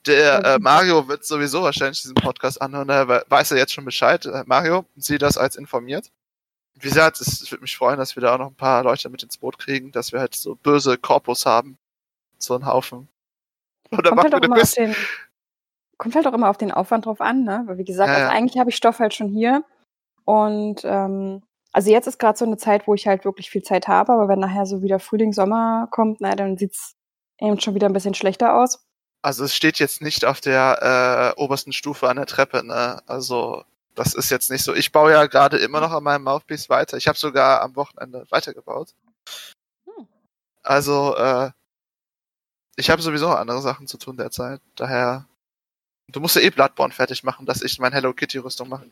Der
Ja,
äh, Mario wird sowieso wahrscheinlich diesen Podcast anhören, daher we- weiß er jetzt schon Bescheid. Äh, Mario, sieh das als informiert. Wie gesagt, es, würde mich freuen, dass wir da auch noch ein paar Leute mit ins Boot kriegen, dass wir halt so böse Korpus haben. So einen Haufen. Oder
Kommt halt, auch immer auf den, kommt halt auch immer auf den Aufwand drauf an, ne? Weil wie gesagt,
Ja,
also
ja.
eigentlich habe ich Stoff halt schon hier. Und ähm, also jetzt ist gerade so eine Zeit, wo ich halt wirklich viel Zeit habe, aber wenn nachher so wieder Frühling, Sommer kommt, na, dann sieht's eben schon wieder ein bisschen schlechter aus.
Also es steht jetzt nicht auf der äh, obersten Stufe an der Treppe, ne? Also das ist jetzt nicht so. Ich baue ja gerade immer noch an meinem Mouthpiece weiter. Ich habe sogar am Wochenende weitergebaut.
Hm.
Also äh, ich habe sowieso andere Sachen zu tun derzeit. Daher du musst ja eh Bloodborne fertig machen, dass ich mein Hello Kitty Rüstung mache.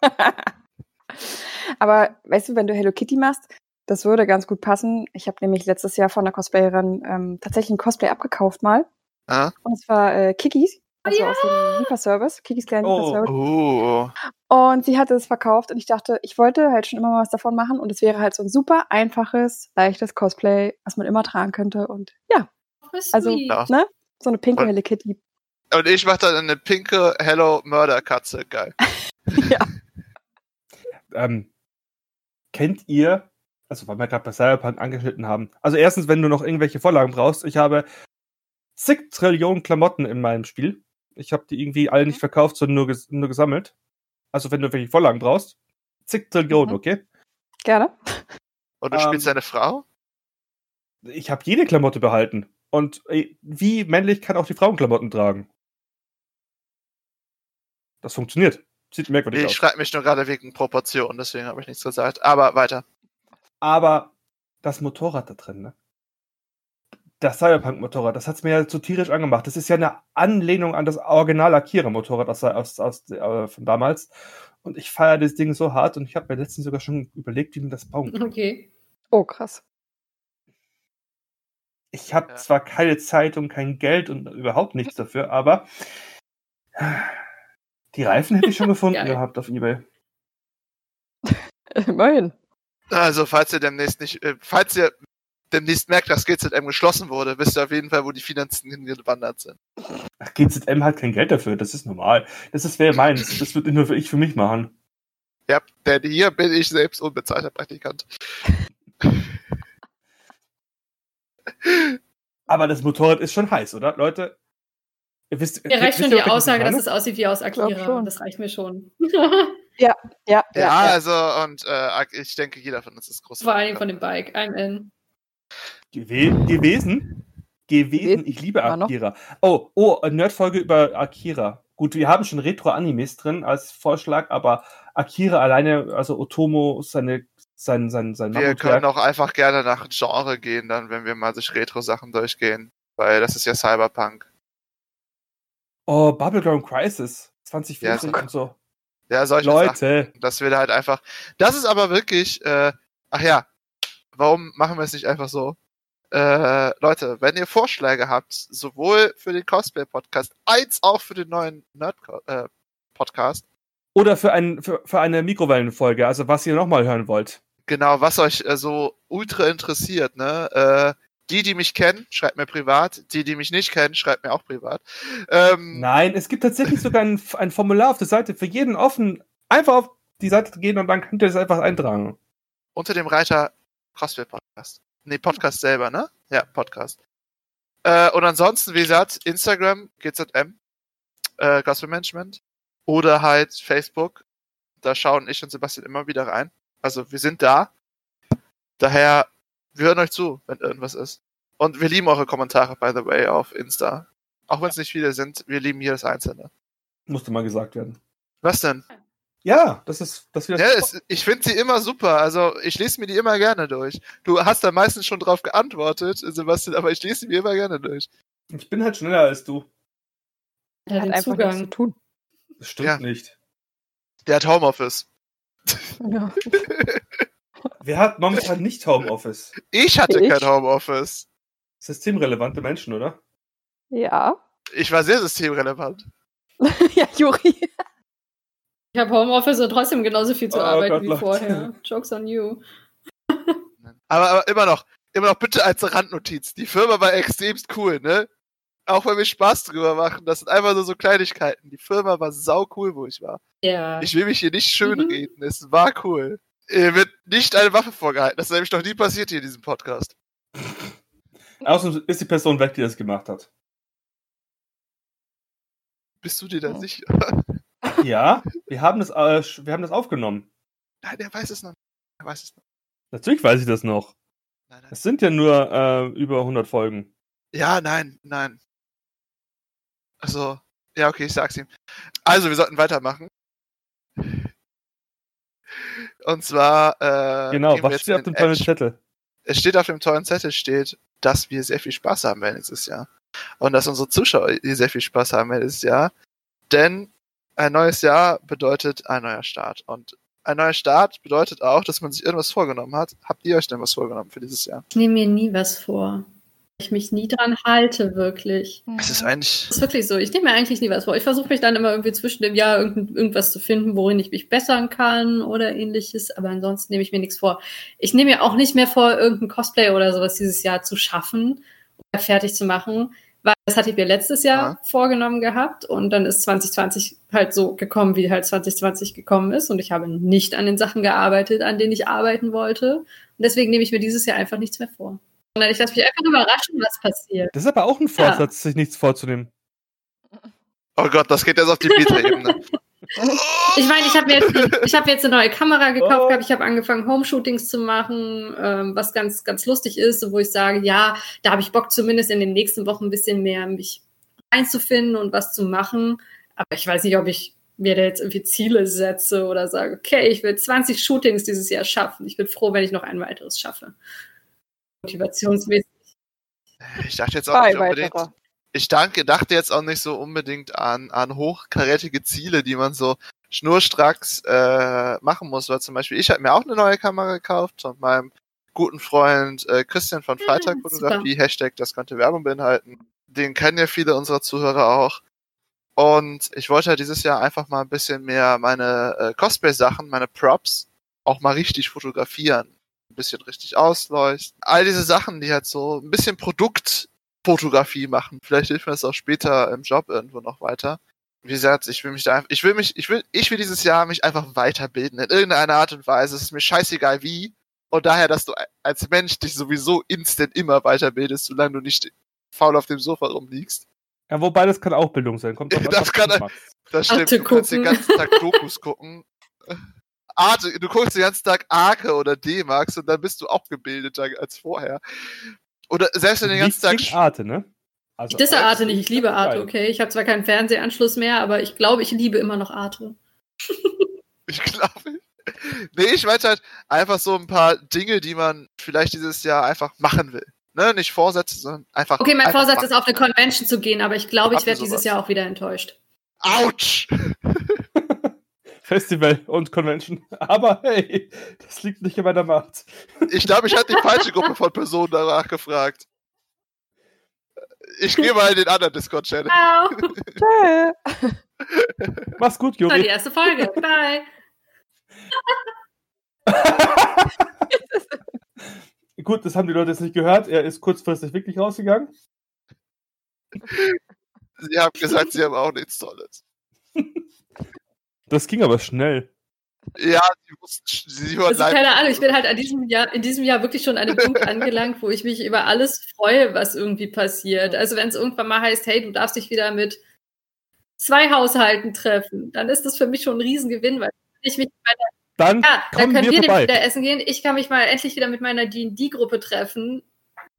aber weißt du, wenn du Hello Kitty machst, das würde ganz gut passen. Ich habe nämlich letztes Jahr von einer Cosplayerin ähm, tatsächlich ein Cosplay abgekauft mal.
Ja?
Und zwar äh, Kikis. also aus dem Lieferservice, Kikis kleinen
Oh.
Lieferservice.
Oh.
Und sie hatte es verkauft und ich dachte, ich wollte halt schon immer mal was davon machen und es wäre halt so ein super einfaches, leichtes Cosplay, was man immer tragen könnte und ja, Also.
Ja.
ne? So eine pinke Hello Kitty.
Und ich mach dann eine pinke Hello Murder Katze. Geil.
Ähm, kennt ihr, also weil wir gerade bei Cyberpunk angeschnitten haben, also erstens, wenn du noch irgendwelche Vorlagen brauchst, ich habe zig Trillionen Klamotten in meinem Spiel. Ich habe die irgendwie alle nicht verkauft, sondern nur, ges nur gesammelt. Also wenn du welche Vorlagen brauchst, zig Trillionen,
Mhm.
okay?
Gerne.
Und du
Ähm,
spielst eine Frau?
Ich habe jede Klamotte behalten. Und äh, wie männlich kann auch die Frauenklamotten tragen? Das funktioniert. Sieht merkwürdig
Ich
aus.
schreibe mich nur gerade wegen Proportionen, deswegen habe ich nichts gesagt. Aber weiter.
Aber das Motorrad da drin, ne? Das Cyberpunk-Motorrad, das hat's mir ja so tierisch angemacht. Das ist ja eine Anlehnung an das Original Akira-Motorrad aus, aus, aus, äh, von damals. Und ich feiere das Ding so hart und ich habe mir letztens sogar schon überlegt, wie man das bauen kann.
Okay.
Oh, krass.
Ich habe
Ja.
zwar keine Zeit und kein Geld und überhaupt nichts dafür, aber die Reifen hätte ich schon gefunden gehabt auf Ebay.
Immerhin.
Also, falls ihr demnächst nicht, äh, falls ihr demnächst merkt, dass GZM geschlossen wurde, wisst ihr auf jeden Fall, wo die Finanzen hingewandert sind.
Ach, GZM hat kein Geld dafür, das ist normal. Das ist wer meins. Das wird nur für ich für mich machen.
Ja, denn hier bin ich selbst unbezahlter Praktikant.
Aber das Motorrad ist schon heiß, oder? Leute, wisst.
Mir reicht
wisst
schon die Aussage, dass es aussieht wie aus Akira. Das reicht mir schon.
Ja, ja,
Ja,
ja.
also, und äh, ich denke, jeder von uns ist groß.
Vor allem von dem Bike. I'm in.
Gewe gewesen? Gewesen, ich liebe. Akira. Oh, oh, eine Nerdfolge über Akira. Gut, wir haben schon Retro-Animes drin als Vorschlag, aber Akira alleine, also Otomo, seine, sein, sein, sein
Wir können auch einfach gerne nach Genre gehen, dann, wenn wir mal durch Retro-Sachen durchgehen. Weil das ist ja Cyberpunk.
Oh, Bubblegum Crisis 2040
Ja,
und so.
Ja, solche Sachen.
Leute,
Das will halt einfach. Das ist aber wirklich, äh, ach ja, warum machen wir es nicht einfach so? Äh, Leute, wenn ihr Vorschläge habt, sowohl für den Cosplay-Podcast als auch für den neuen Nerd-Podcast,
oder für, ein, für, für eine Mikrowellenfolge, also was ihr nochmal hören wollt.
genau, was euch äh, so ultra interessiert, ne? Äh, die, die mich kennen, schreibt mir privat. Die, die mich nicht kennen, schreibt mir auch privat. Ähm,
Nein, es gibt tatsächlich sogar ein, ein Formular auf der Seite für jeden offen. Einfach auf die Seite gehen und dann könnt ihr das einfach eintragen.
unter dem Reiter Cosplay Podcast. Nee, Podcast selber, ne? Ja, Podcast. Äh, und ansonsten, wie gesagt, Instagram, GZM, äh, Cosplay Management. Oder halt Facebook. Da schauen ich und Sebastian immer wieder rein. Also wir sind da. Daher, wir hören euch zu, wenn irgendwas ist. Und wir lieben eure Kommentare, by the way, auf Insta. Auch wenn es nicht viele sind, wir lieben jedes einzelne.
Musste mal gesagt werden.
Was denn?
Ja, das ist das wieder.
Ja, es, ich finde sie immer super. Also ich lese mir die immer gerne durch. Du hast da meistens schon drauf geantwortet, Sebastian, aber ich lese sie mir immer gerne durch.
ich bin halt schneller als du.
Er
Hat
hat
einfach nichts zu
Zugang.
tun.
Das stimmt
Ja.
nicht.
Der hat Homeoffice.
Ja.
Wer hat momentan nicht Homeoffice?
Ich hatte
Ich?
kein Homeoffice.
Systemrelevante Menschen, oder?
ja.
Ich war sehr systemrelevant.
ja, Juri.
Ich habe Homeoffice und trotzdem genauso viel zu
Oh
arbeiten
Gott,
wie
Leute.
vorher. Jokes on you.
Aber, aber immer noch, immer noch bitte als Randnotiz. Die Firma war extremst cool, ne? Auch wenn wir Spaß drüber machen. Das sind einfach nur so Kleinigkeiten. Die Firma war sau cool, wo ich war.
Ja.
Ich will mich hier nicht
Mhm.
schönreden. Es war cool. Ihr wird nicht eine Waffe vorgehalten. Das ist nämlich noch nie passiert hier in diesem Podcast.
Außerdem ist die Person weg, die das gemacht hat.
Bist du dir da
Ja.
sicher?
Ja, wir haben das, äh, wir haben das aufgenommen.
Nein, er weiß es noch. nicht. Er weiß es noch.
Natürlich weiß ich das noch.
Nein, nein.
Es sind ja nur äh, über 100 Folgen.
Ja, nein, nein. Also, ja, okay, ich sag's ihm. Also, wir sollten weitermachen. Und zwar, äh,
Genau, was steht auf dem tollen
Edge.
Zettel?
Es steht auf dem tollen Zettel steht, dass wir sehr viel Spaß haben werden dieses Jahr. Und dass unsere Zuschauer hier sehr viel Spaß haben werden dieses Jahr. Denn ein neues Jahr bedeutet ein neuer Start. Und ein neuer Start bedeutet auch, dass man sich irgendwas vorgenommen hat. Habt ihr euch denn was vorgenommen für dieses Jahr?
Ich nehme mir nie was vor. Ich mich nie dran halte, wirklich.
Es ist eigentlich.
Das ist wirklich so. Ich nehme mir eigentlich nie was vor. Ich versuche mich dann immer irgendwie zwischen dem Jahr irgend, irgendwas zu finden, worin ich mich bessern kann oder ähnliches. Aber ansonsten nehme ich mir nichts vor. Ich nehme mir auch nicht mehr vor, irgendein Cosplay oder sowas dieses Jahr zu schaffen oder fertig zu machen. Weil das hatte ich mir letztes Jahr
Ja.
vorgenommen gehabt und dann ist 2020 halt so gekommen, wie halt 2020 gekommen ist. Und ich habe nicht an den Sachen gearbeitet, an denen ich arbeiten wollte. Und deswegen nehme ich mir dieses Jahr einfach nichts mehr vor. Sondern ich lasse mich einfach überraschen, was passiert.
Das ist aber auch ein Vorsatz, sich nichts vorzunehmen.
Oh Gott, das geht jetzt auf die Meta-Ebene.
Ich meine, ich habe jetzt- ich hab jetzt eine neue Kamera gekauft
Oh.
gehabt. Ich habe angefangen, Home-Shootings zu machen, ähm, was ganz, ganz lustig ist, wo ich sage, ja, da habe ich Bock zumindest in den nächsten Wochen ein bisschen mehr mich einzufinden und was zu machen. Aber ich weiß nicht, ob ich mir da jetzt irgendwie Ziele setze oder sage, okay, ich will 20 Shootings dieses Jahr schaffen. Ich bin froh, wenn ich noch ein weiteres schaffe. Motivationsmäßig.
Ich dachte jetzt auch nicht unbedingt. Ich danke, dachte jetzt auch nicht so unbedingt an, an hochkarätige Ziele, die man so schnurstracks äh, machen muss. Weil zum Beispiel, ich habe mir auch eine neue Kamera gekauft von meinem guten Freund äh, Christian von Freitag
Mhm,
Fotografie, Hashtag, das könnte Werbung beinhalten. Den kennen ja viele unserer Zuhörer auch. Und ich wollte halt dieses Jahr einfach mal ein bisschen mehr meine äh, Cosplay-Sachen, meine Props auch mal richtig fotografieren. Ein bisschen richtig ausleuchten. All diese Sachen, die halt so ein bisschen Produktfotografie machen. Vielleicht hilft mir das auch später im Job irgendwo noch weiter. Wie gesagt, ich will mich da einfach, ich will mich, ich will, ich will dieses Jahr mich einfach weiterbilden in irgendeiner Art und Weise. Es ist mir scheißegal wie. Und daher, dass du als Mensch dich sowieso instant immer weiterbildest, solange du nicht faul auf dem Sofa rumliegst.
Ja, wobei das kann auch Bildung sein. Kommt drauf an,
Das
was
kann er-. Das stimmt.
Arte
du kannst den ganzen Tag Dokus gucken. Arte, du guckst den ganzen Tag Arke oder D-Max und dann bist du auch gebildeter als vorher. Oder selbst wenn du den ganzen Tag.
Gegen Arte, ne? Also,
Ich disse Arte nicht, ich liebe Arte, okay? Ich habe zwar keinen Fernsehanschluss mehr, aber ich glaube, ich liebe immer noch Arte.
Ich glaube. Nee, ich meinte halt einfach so ein paar Dinge, die man vielleicht dieses Jahr einfach machen will. Ne? Nicht Vorsätze, sondern einfach.
Okay, mein
einfach
Vorsatz
machen.
ist, auf eine Convention zu gehen, aber ich glaube, ich werde dieses? Jahr auch wieder enttäuscht.
Autsch!
Festival und Convention. Aber hey, das liegt nicht in meiner Macht.
Ich glaube, ich hatte die falsche Gruppe von Personen danach gefragt. Ich gehe mal in den anderen Discord-Channel.
Ciao.
Tschö.
Mach's gut,
Das war die
Juri.
erste Folge. Bye.
Gut, das haben die Leute jetzt nicht gehört. Er ist kurzfristig wirklich rausgegangen.
Sie haben gesagt, sie haben auch nichts Tolles.
Das ging aber schnell.
Ja, sie wussten, sie
Also keine Ahnung, ich bin halt an diesem Jahr, in diesem Jahr wirklich schon an einem Punkt angelangt, wo ich mich über alles freue, was irgendwie passiert. Also wenn es irgendwann mal heißt, hey, du darfst dich wieder mit zwei Haushalten treffen, dann ist das für mich schon ein Riesengewinn, weil ich mich meiner
Dann
Ja, dann können
wir
wir wieder essen gehen. Ich kann mich mal endlich wieder mit meiner D&D-Gruppe treffen,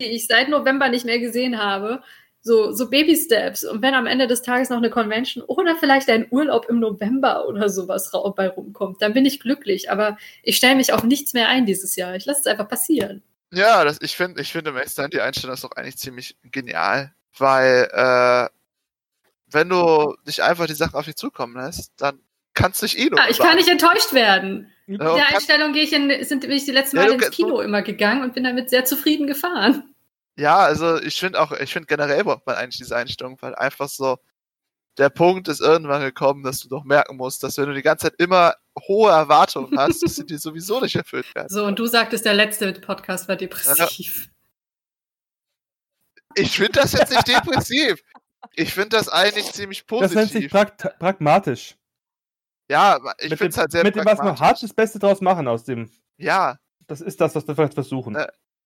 die ich seit November nicht mehr gesehen habe. So, so Baby-Steps. Und wenn am Ende des Tages noch eine Convention oder vielleicht ein Urlaub im November oder sowas bei rumkommt, dann bin ich glücklich. Aber ich stelle mich auf nichts mehr ein dieses Jahr. Ich lasse es einfach passieren.
Ja, das, ich finde, ich finde im Extent die Einstellung ist doch eigentlich ziemlich genial, weil äh, wenn du dich einfach die Sachen auf dich zukommen lässt, dann kannst du dich eh nur.
Ah, ich kann nicht enttäuscht werden.
Ja,
Mit der
und kann-
Einstellung gehe ich in, sind, bin ich die letzten
Ja,
Mal ins Kino immer gegangen und bin damit sehr zufrieden gefahren.
Ja, also ich finde auch, ich finde generell braucht man eigentlich diese Einstellung, weil einfach so der Punkt ist irgendwann gekommen, dass du doch merken musst, dass wenn du die ganze Zeit immer hohe Erwartungen hast, dass sie dir sowieso nicht erfüllt werden.
So, und du sagtest, der letzte Podcast war depressiv.
Ich finde das jetzt nicht depressiv. Ich finde das eigentlich ziemlich
Das nennt sich
positiv.
prakt pragmatisch.
Ja, ich finde es halt sehr
mit dem, was man hat, das Beste draus machen aus dem.
Ja,
Das ist das, was wir vielleicht versuchen.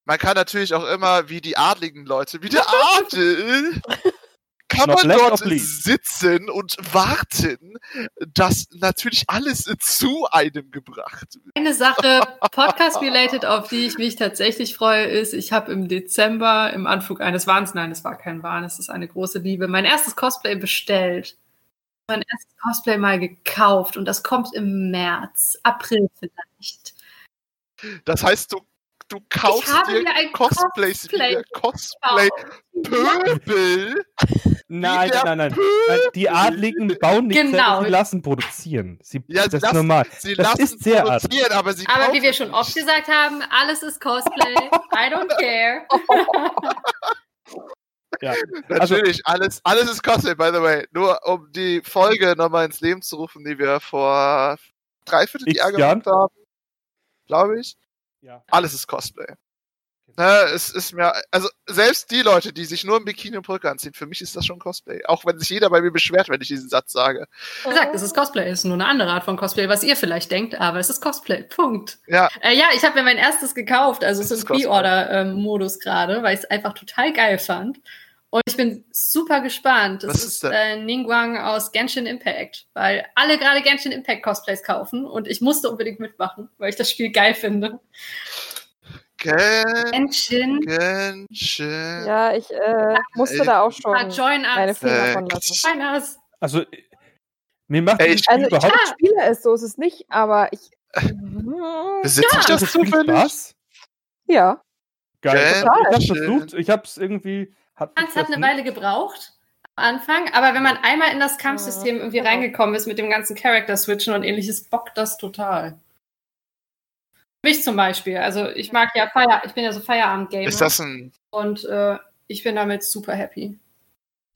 Man kann natürlich auch immer wie die adligen Leute, wie der Adel, kann man dort sitzen und warten, dass natürlich alles zu einem gebracht wird.
Eine Sache, Podcast-related, auf die ich mich tatsächlich freue, ist, ich habe im Dezember im Anflug eines Wahns, nein, es war kein Wahn, es ist eine große Liebe, mein erstes Cosplay bestellt. Mein erstes Cosplay mal gekauft und das kommt im März, April vielleicht.
Das heißt, du, du kaufst
habe
dir
ein
Cosplays
Cosplay
wieder. Cosplay Pöbel.
Nein, nein, nein, nein. Die Adligen bauen nicht
Genau.
selber, sie lassen produzieren. Sie,
Ja,
das ist
lassen-
normal.
Sie
Das
lassen
ist sehr
produzieren, aber sie
Aber wie wir schon oft gesagt haben, alles ist Cosplay. I don't care.
Ja. Also,
Natürlich, alles, alles ist Cosplay, by the way. Nur um die Folge nochmal ins Leben zu rufen, die wir vor dreiviertel Jahr
Jahren?
gemacht haben. Glaube ich.
Ja.
Alles ist Cosplay. Ne, es ist mir, also selbst die Leute, die sich nur im Bikini und Brücke anziehen, für mich ist das schon Cosplay. Auch wenn sich jeder bei mir beschwert, wenn ich diesen Satz sage.
Wie gesagt, es ist Cosplay. Es ist nur eine andere Art von Cosplay, was ihr vielleicht denkt, aber es ist Cosplay. Punkt.
Ja,
Äh, ja, ich habe mir mein erstes gekauft, also es ist im. Pre-Order-Modus gerade, weil ich es einfach total geil fand. Und ich bin super gespannt. Das
Was
ist,
ist
äh, Ningguang aus Genshin Impact, weil alle gerade Genshin Impact Cosplays kaufen und ich musste unbedingt mitmachen, weil ich das Spiel geil finde.
Gen
Genshin,
Genshin.
Ja, ich äh, musste da auch schon
ah, join
meine
us.
Finger
Äh,
von lassen.
Join us.
Also, mir macht
Ey,
Spiel
Also ich
überhaupt
spiele es, so ist es nicht, aber ich.
Besitze ich
Ja.
das
das
zufällig?
Ja.
Geil.
Gell?
Ich hab's versucht, ich hab's irgendwie. Hat
Es hat eine Weile gebraucht am Anfang, aber wenn man einmal in das Kampfsystem irgendwie reingekommen ist mit dem ganzen Character-Switchen und ähnliches, bockt das total. Mich zum Beispiel. Also ich mag ja Feier, ich bin ja so Feierabend-Gamer
Ist das ein
und äh, ich bin damit super happy.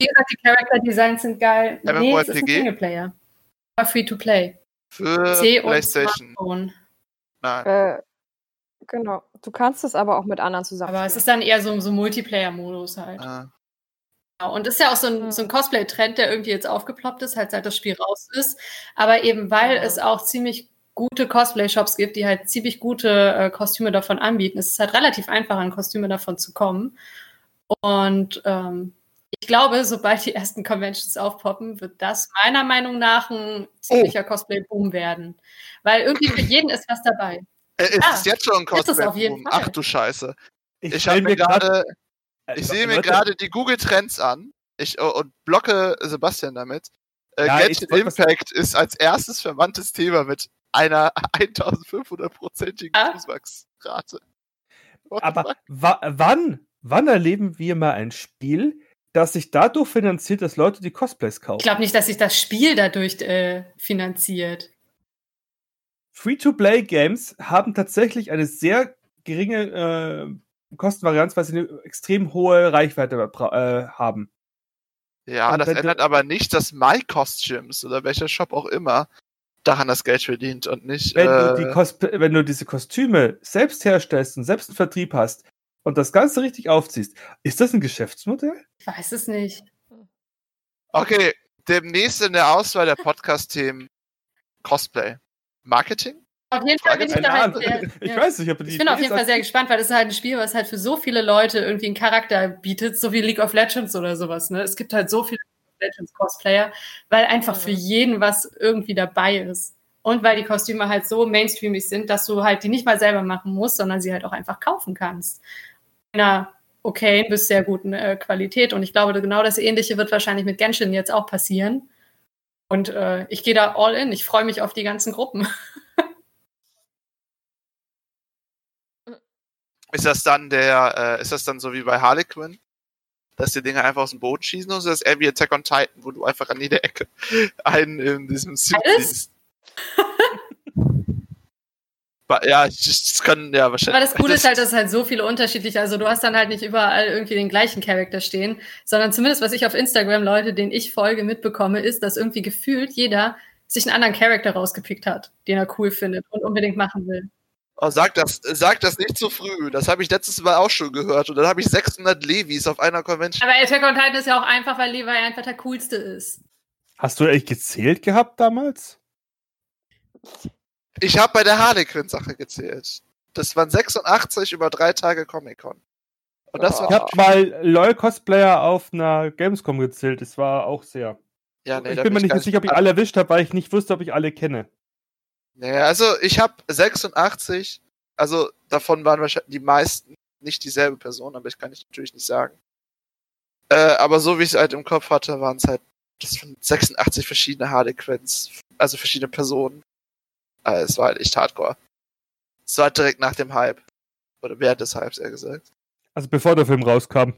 Wie gesagt, die Character-Designs sind geil. Nee, es ist ein
MMORPG?
Singleplayer. Free to play.
für
C und
PlayStation?
Smartphone.
Nein.
Äh, genau. Du kannst es aber auch mit anderen zusammen.
Aber es ist dann eher so, so Multiplayer-Modus halt.
Ah.
Genau, Und ist ja auch so ein, so ein Cosplay-Trend, der irgendwie jetzt aufgeploppt ist, halt seit das Spiel raus ist. Aber eben weil
Ja.
es auch ziemlich gute Cosplay-Shops gibt, die halt ziemlich gute äh, Kostüme davon anbieten, ist es halt relativ einfach, an Kostüme davon zu kommen. Und ähm, ich glaube, sobald die ersten Conventions aufpoppen, wird das meiner Meinung nach ein ziemlicher Cosplay-Boom werden. Weil irgendwie für jeden ist was dabei.
Äh, ist
Ja,
es jetzt schon ein
ist es auf jeden
Cosplay?
Fall.
Ach du Scheiße.
Ich,
Ich habe mir gerade,
äh,
ich sehe mir gerade die Google Trends an. Ich oh, und blocke Sebastian damit. Äh,
Ja, was-
Impact ist als erstes verwandtes Thema mit einer 1500-prozentigen
Ah.
Zuwachsrate. What
Aber wa wann, wann erleben wir mal ein Spiel, das sich dadurch finanziert, dass Leute die Cosplays kaufen?
Ich glaube nicht, dass sich das Spiel dadurch äh, finanziert.
Free-to-Play-Games haben tatsächlich eine sehr geringe äh, Kostenvarianz, weil sie eine extrem hohe Reichweite äh, haben.
Ja,
Und
das ändert aber nicht, dass My Costumes oder welcher Shop auch immer daran das Geld verdient und nicht.
Wenn,
äh,
du die Cosp- wenn du diese Kostüme selbst herstellst und selbst einen Vertrieb hast und das Ganze richtig aufziehst, ist das ein Geschäftsmodell?
Ich weiß es nicht.
okay, demnächst in der Auswahl der Podcast-Themen Cosplay. Marketing?
Auf jeden Fall bin ich da halt sehr,
Ich
ja.
weiß nicht, aber die
Ich bin auf jeden Fall sehr gespannt, weil das ist halt ein Spiel, was halt für so viele Leute irgendwie einen Charakter bietet, so wie League of Legends oder sowas. Ne? Es gibt halt so viele League of Legends Cosplayer, weil einfach für jeden was irgendwie dabei ist. Und weil die Kostüme halt so mainstreamig sind, dass du halt die nicht mal selber machen musst, sondern sie halt auch einfach kaufen kannst. In einer okay bis sehr guten äh, Qualität. Und ich glaube, genau das Ähnliche wird wahrscheinlich mit Genshin jetzt auch passieren. Und äh, ich gehe da all in. Ich freue mich auf die ganzen Gruppen.
Ist das dann der, äh, ist das dann so wie bei Harlequin? Dass die Dinger einfach aus dem Boden schießen oder ist das eher wie Attack on Titan, wo du einfach an jeder Ecke einen in diesem Suit
Alles?
siehst? Ja, das kann, ja, wahrscheinlich.
Aber das Coole ist halt, dass es halt so viele unterschiedliche, also du hast dann halt nicht überall irgendwie den gleichen Charakter stehen, sondern zumindest was ich auf Instagram Leute, denen ich folge, mitbekomme, ist, dass irgendwie gefühlt jeder sich einen anderen Charakter rausgepickt hat, den er cool findet und unbedingt machen will.
Oh, sag das, sag das nicht zu früh. Das habe ich letztes Mal auch schon gehört. Und dann habe ich 600 Levis auf einer Convention.
Aber Attack on Titan ist ja auch einfach, weil Levi einfach der coolste ist.
Hast du eigentlich gezählt gehabt damals?
Ich habe bei der Harlequin-Sache gezählt. Das waren 86 über drei Tage Comic-Con. Und das
Ich
war.
habe mal LOL Cosplayer auf einer Gamescom gezählt. Das war auch sehr.
Ja, nee,
ich bin mir nicht sicher, ob ich alle erwischt habe, weil ich nicht wusste, ob ich alle kenne.
Nee, also ich habe 86, also davon waren wahrscheinlich die meisten nicht dieselbe Person, aber ich kann ich natürlich nicht sagen. Äh, aber so wie ich es halt im Kopf hatte, waren es halt das waren 86 verschiedene Harlequins, also verschiedene Personen. Äh, es war halt echt hardcore. Es war direkt nach dem Hype. Oder während des Hypes, eher gesagt.
Also bevor der Film rauskam.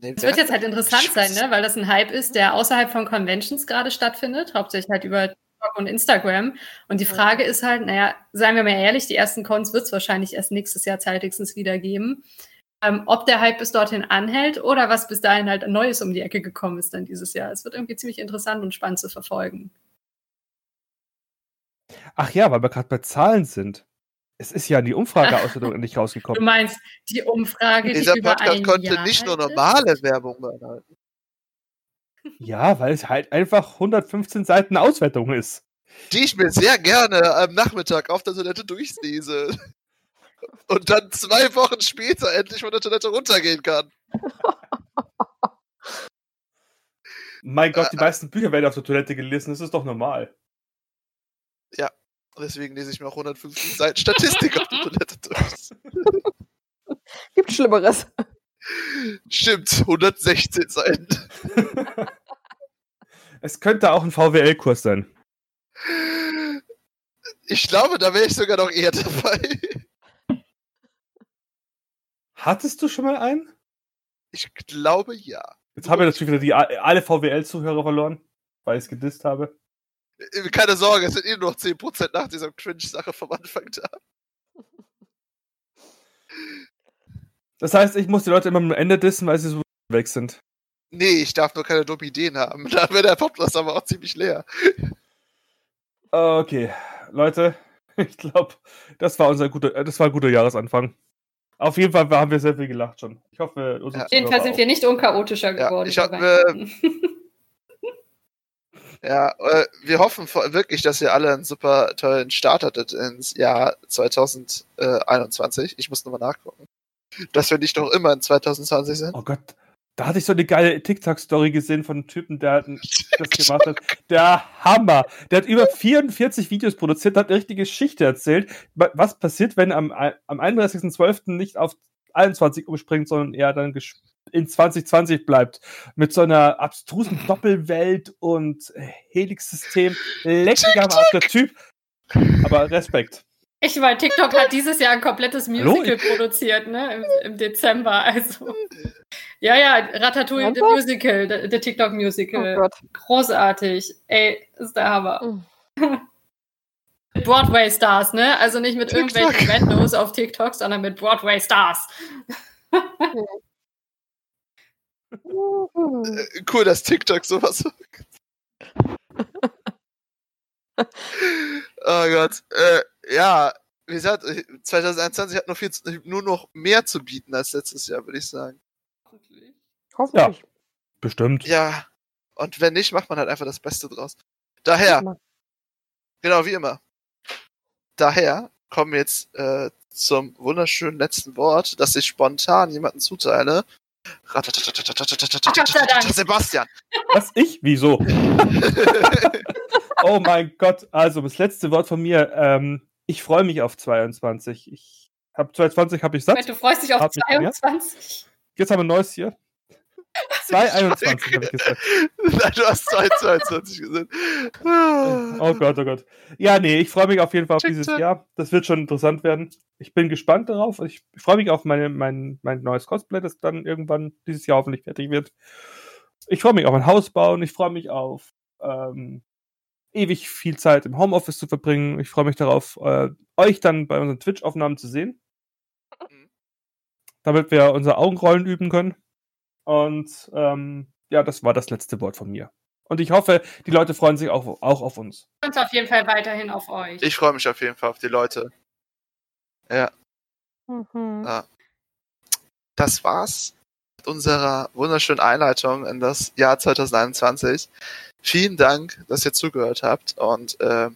Nee,
Es wird jetzt halt interessant sein, ne? weil das ein Hype ist, der außerhalb von Conventions gerade stattfindet, hauptsächlich halt über TikTok und Instagram. Und die Frage ist halt, naja, seien wir mal ehrlich, die ersten Cons wird es wahrscheinlich erst nächstes Jahr zeitigstens wieder geben. ähm, ob der Hype bis dorthin anhält oder was bis dahin halt Neues um die Ecke gekommen ist dann dieses Jahr. Es wird irgendwie ziemlich interessant und spannend zu verfolgen.
Ach ja, weil wir gerade bei Zahlen sind. Es ist ja die Umfrageauswertung endlich
Du
rausgekommen.
meinst die Umfrage,
Dieser
die über
Podcast
ein
konnte
Jahr
nicht nur normale Werbung beinhalten.
Ja, weil es halt einfach 115 Seiten Auswertung ist.
Die ich mir sehr gerne am Nachmittag auf der Toilette durchlese. Und dann zwei Wochen später endlich von der Toilette runtergehen kann.
Mein Gott, die
Äh,
meisten Bücher werden auf der Toilette gelesen, das ist doch normal.
Deswegen lese ich mir auch 150 Seiten Statistik auf der Toilette durch.
Gibt Schlimmeres.
Stimmt, 116 Seiten.
Es könnte auch ein VWL-Kurs sein.
Ich glaube, da wäre ich sogar noch eher dabei.
Hattest du schon mal einen?
Ich glaube ja.
Jetzt haben wir natürlich wieder die, alle VWL-Zuhörer verloren, weil ich es gedisst habe.
Äh, Keine Sorge, es sind eh nur noch 10% nach dieser Cringe-Sache vom Anfang da.
Das heißt, ich muss die Leute immer am Ende dissen, weil sie so weg sind.
Nee, ich darf nur keine dummen Ideen haben. Da wäre der Podcast aber auch ziemlich leer.
Okay, Leute, ich glaube, das war unser guter, äh, das war ein guter Jahresanfang. Auf jeden Fall haben wir sehr viel gelacht schon. Ich hoffe, unsere
Ja.
Jedenfalls
Zuhörer
sind wir nicht unchaotischer
Ja,
geworden.
ich
bei
äh,
Weihnachten.
Ja, äh, wir hoffen wirklich, dass ihr alle einen super tollen Start hattet ins Jahr 2021. Ich muss nochmal nachgucken. Dass wir nicht noch immer in 2020 sind.
Oh Gott, da hatte ich so eine geile TikTok-Story gesehen von einem Typen, der das gemacht hat. Der Hammer. Der hat über 44 Videos produziert, hat eine richtige Geschichte erzählt. Wa- Was passiert, wenn am, am 31.12. nicht auf 21 umspringt, sondern eher dann in 2020 bleibt. Mit so einer abstrusen Doppelwelt und Helix-System. Lecker am Arsch, der Typ. Aber Respekt.
Ich meine, TikTok hat dieses Jahr ein komplettes
Hallo?
Musical produziert, ne? Im, Im Dezember. Also. Ja, ja, Ratatouille, the? Musical, the, the TikTok
Oh
Musical.
Gott.
Großartig. Ey, ist der Hammer.
Mhm.
Broadway-Stars, ne? Also nicht mit
TikTok.
irgendwelchen Randos auf TikTok, sondern mit Broadway-Stars.
Äh, Cool, dass TikTok sowas sagt. oh Gott. Äh, ja, wie gesagt, 2021 hat noch viel, zu- nur noch mehr zu bieten als letztes Jahr, würde ich sagen.
Hoffentlich.
Bestimmt.
Ja. Und wenn nicht, macht man halt einfach das Beste draus. Daher. Genau, wie immer. Daher kommen wir jetzt äh, zum wunderschönen letzten Wort, das ich spontan jemanden zuteile. Sebastian.
Was? Ich? Wieso? Oh mein Gott, also das letzte Wort von mir. Ähm, ich freue mich auf 22. Ich habe 22 habe ich satt.
Du freust dich auf
Hab mich gemerkt.
22.
Jetzt haben wir ein neues hier. 221 habe ich gesagt.
Nein, du hast 22 gesagt.
Oh Gott, oh Gott. Ja, nee, ich freue mich auf jeden Fall auf dieses. Jahr. Das wird schon interessant werden. Ich bin gespannt darauf. Ich freue mich auf meine, mein, mein neues Cosplay, das dann irgendwann dieses Jahr hoffentlich fertig wird. Ich freue mich auf ein Haus bauen. Ich freue mich auf ähm, ewig viel Zeit im Homeoffice zu verbringen. Ich freue mich darauf, äh, euch dann bei unseren Twitch-Aufnahmen zu sehen.
Mhm.
Damit wir unser Augenrollen üben können. Und ähm, ja, das war das letzte Wort von mir. Und ich hoffe, die Leute freuen sich auch, auch auf uns.
Und auf jeden Fall weiterhin auf euch.
Ich freue mich auf jeden Fall auf die Leute. Ja,
Mhm.
Ah. das war's mit unserer wunderschönen Einleitung in das Jahr 2021. Vielen Dank, dass ihr zugehört habt und äh,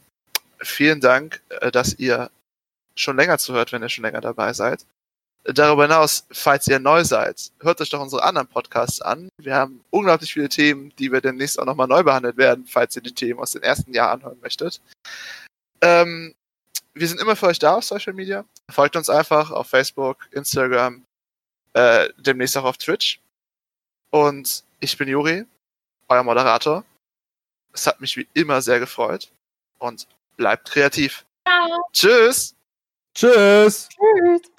vielen Dank, äh, dass ihr schon länger zuhört, wenn ihr schon länger dabei seid. Darüber hinaus, falls ihr neu seid, hört euch doch unsere anderen Podcasts an. Wir haben unglaublich viele Themen, die wir demnächst auch nochmal neu behandelt werden, falls ihr die Themen aus dem ersten Jahr anhören möchtet. Ähm, wir sind immer für euch da auf Social Media. Folgt uns einfach auf Facebook, Instagram, äh, demnächst auch auf Twitch. Und ich bin Juri, euer Moderator. Es hat mich wie immer sehr gefreut. Und bleibt kreativ.
Ciao.
Tschüss!
Tschüss!
Tschüss.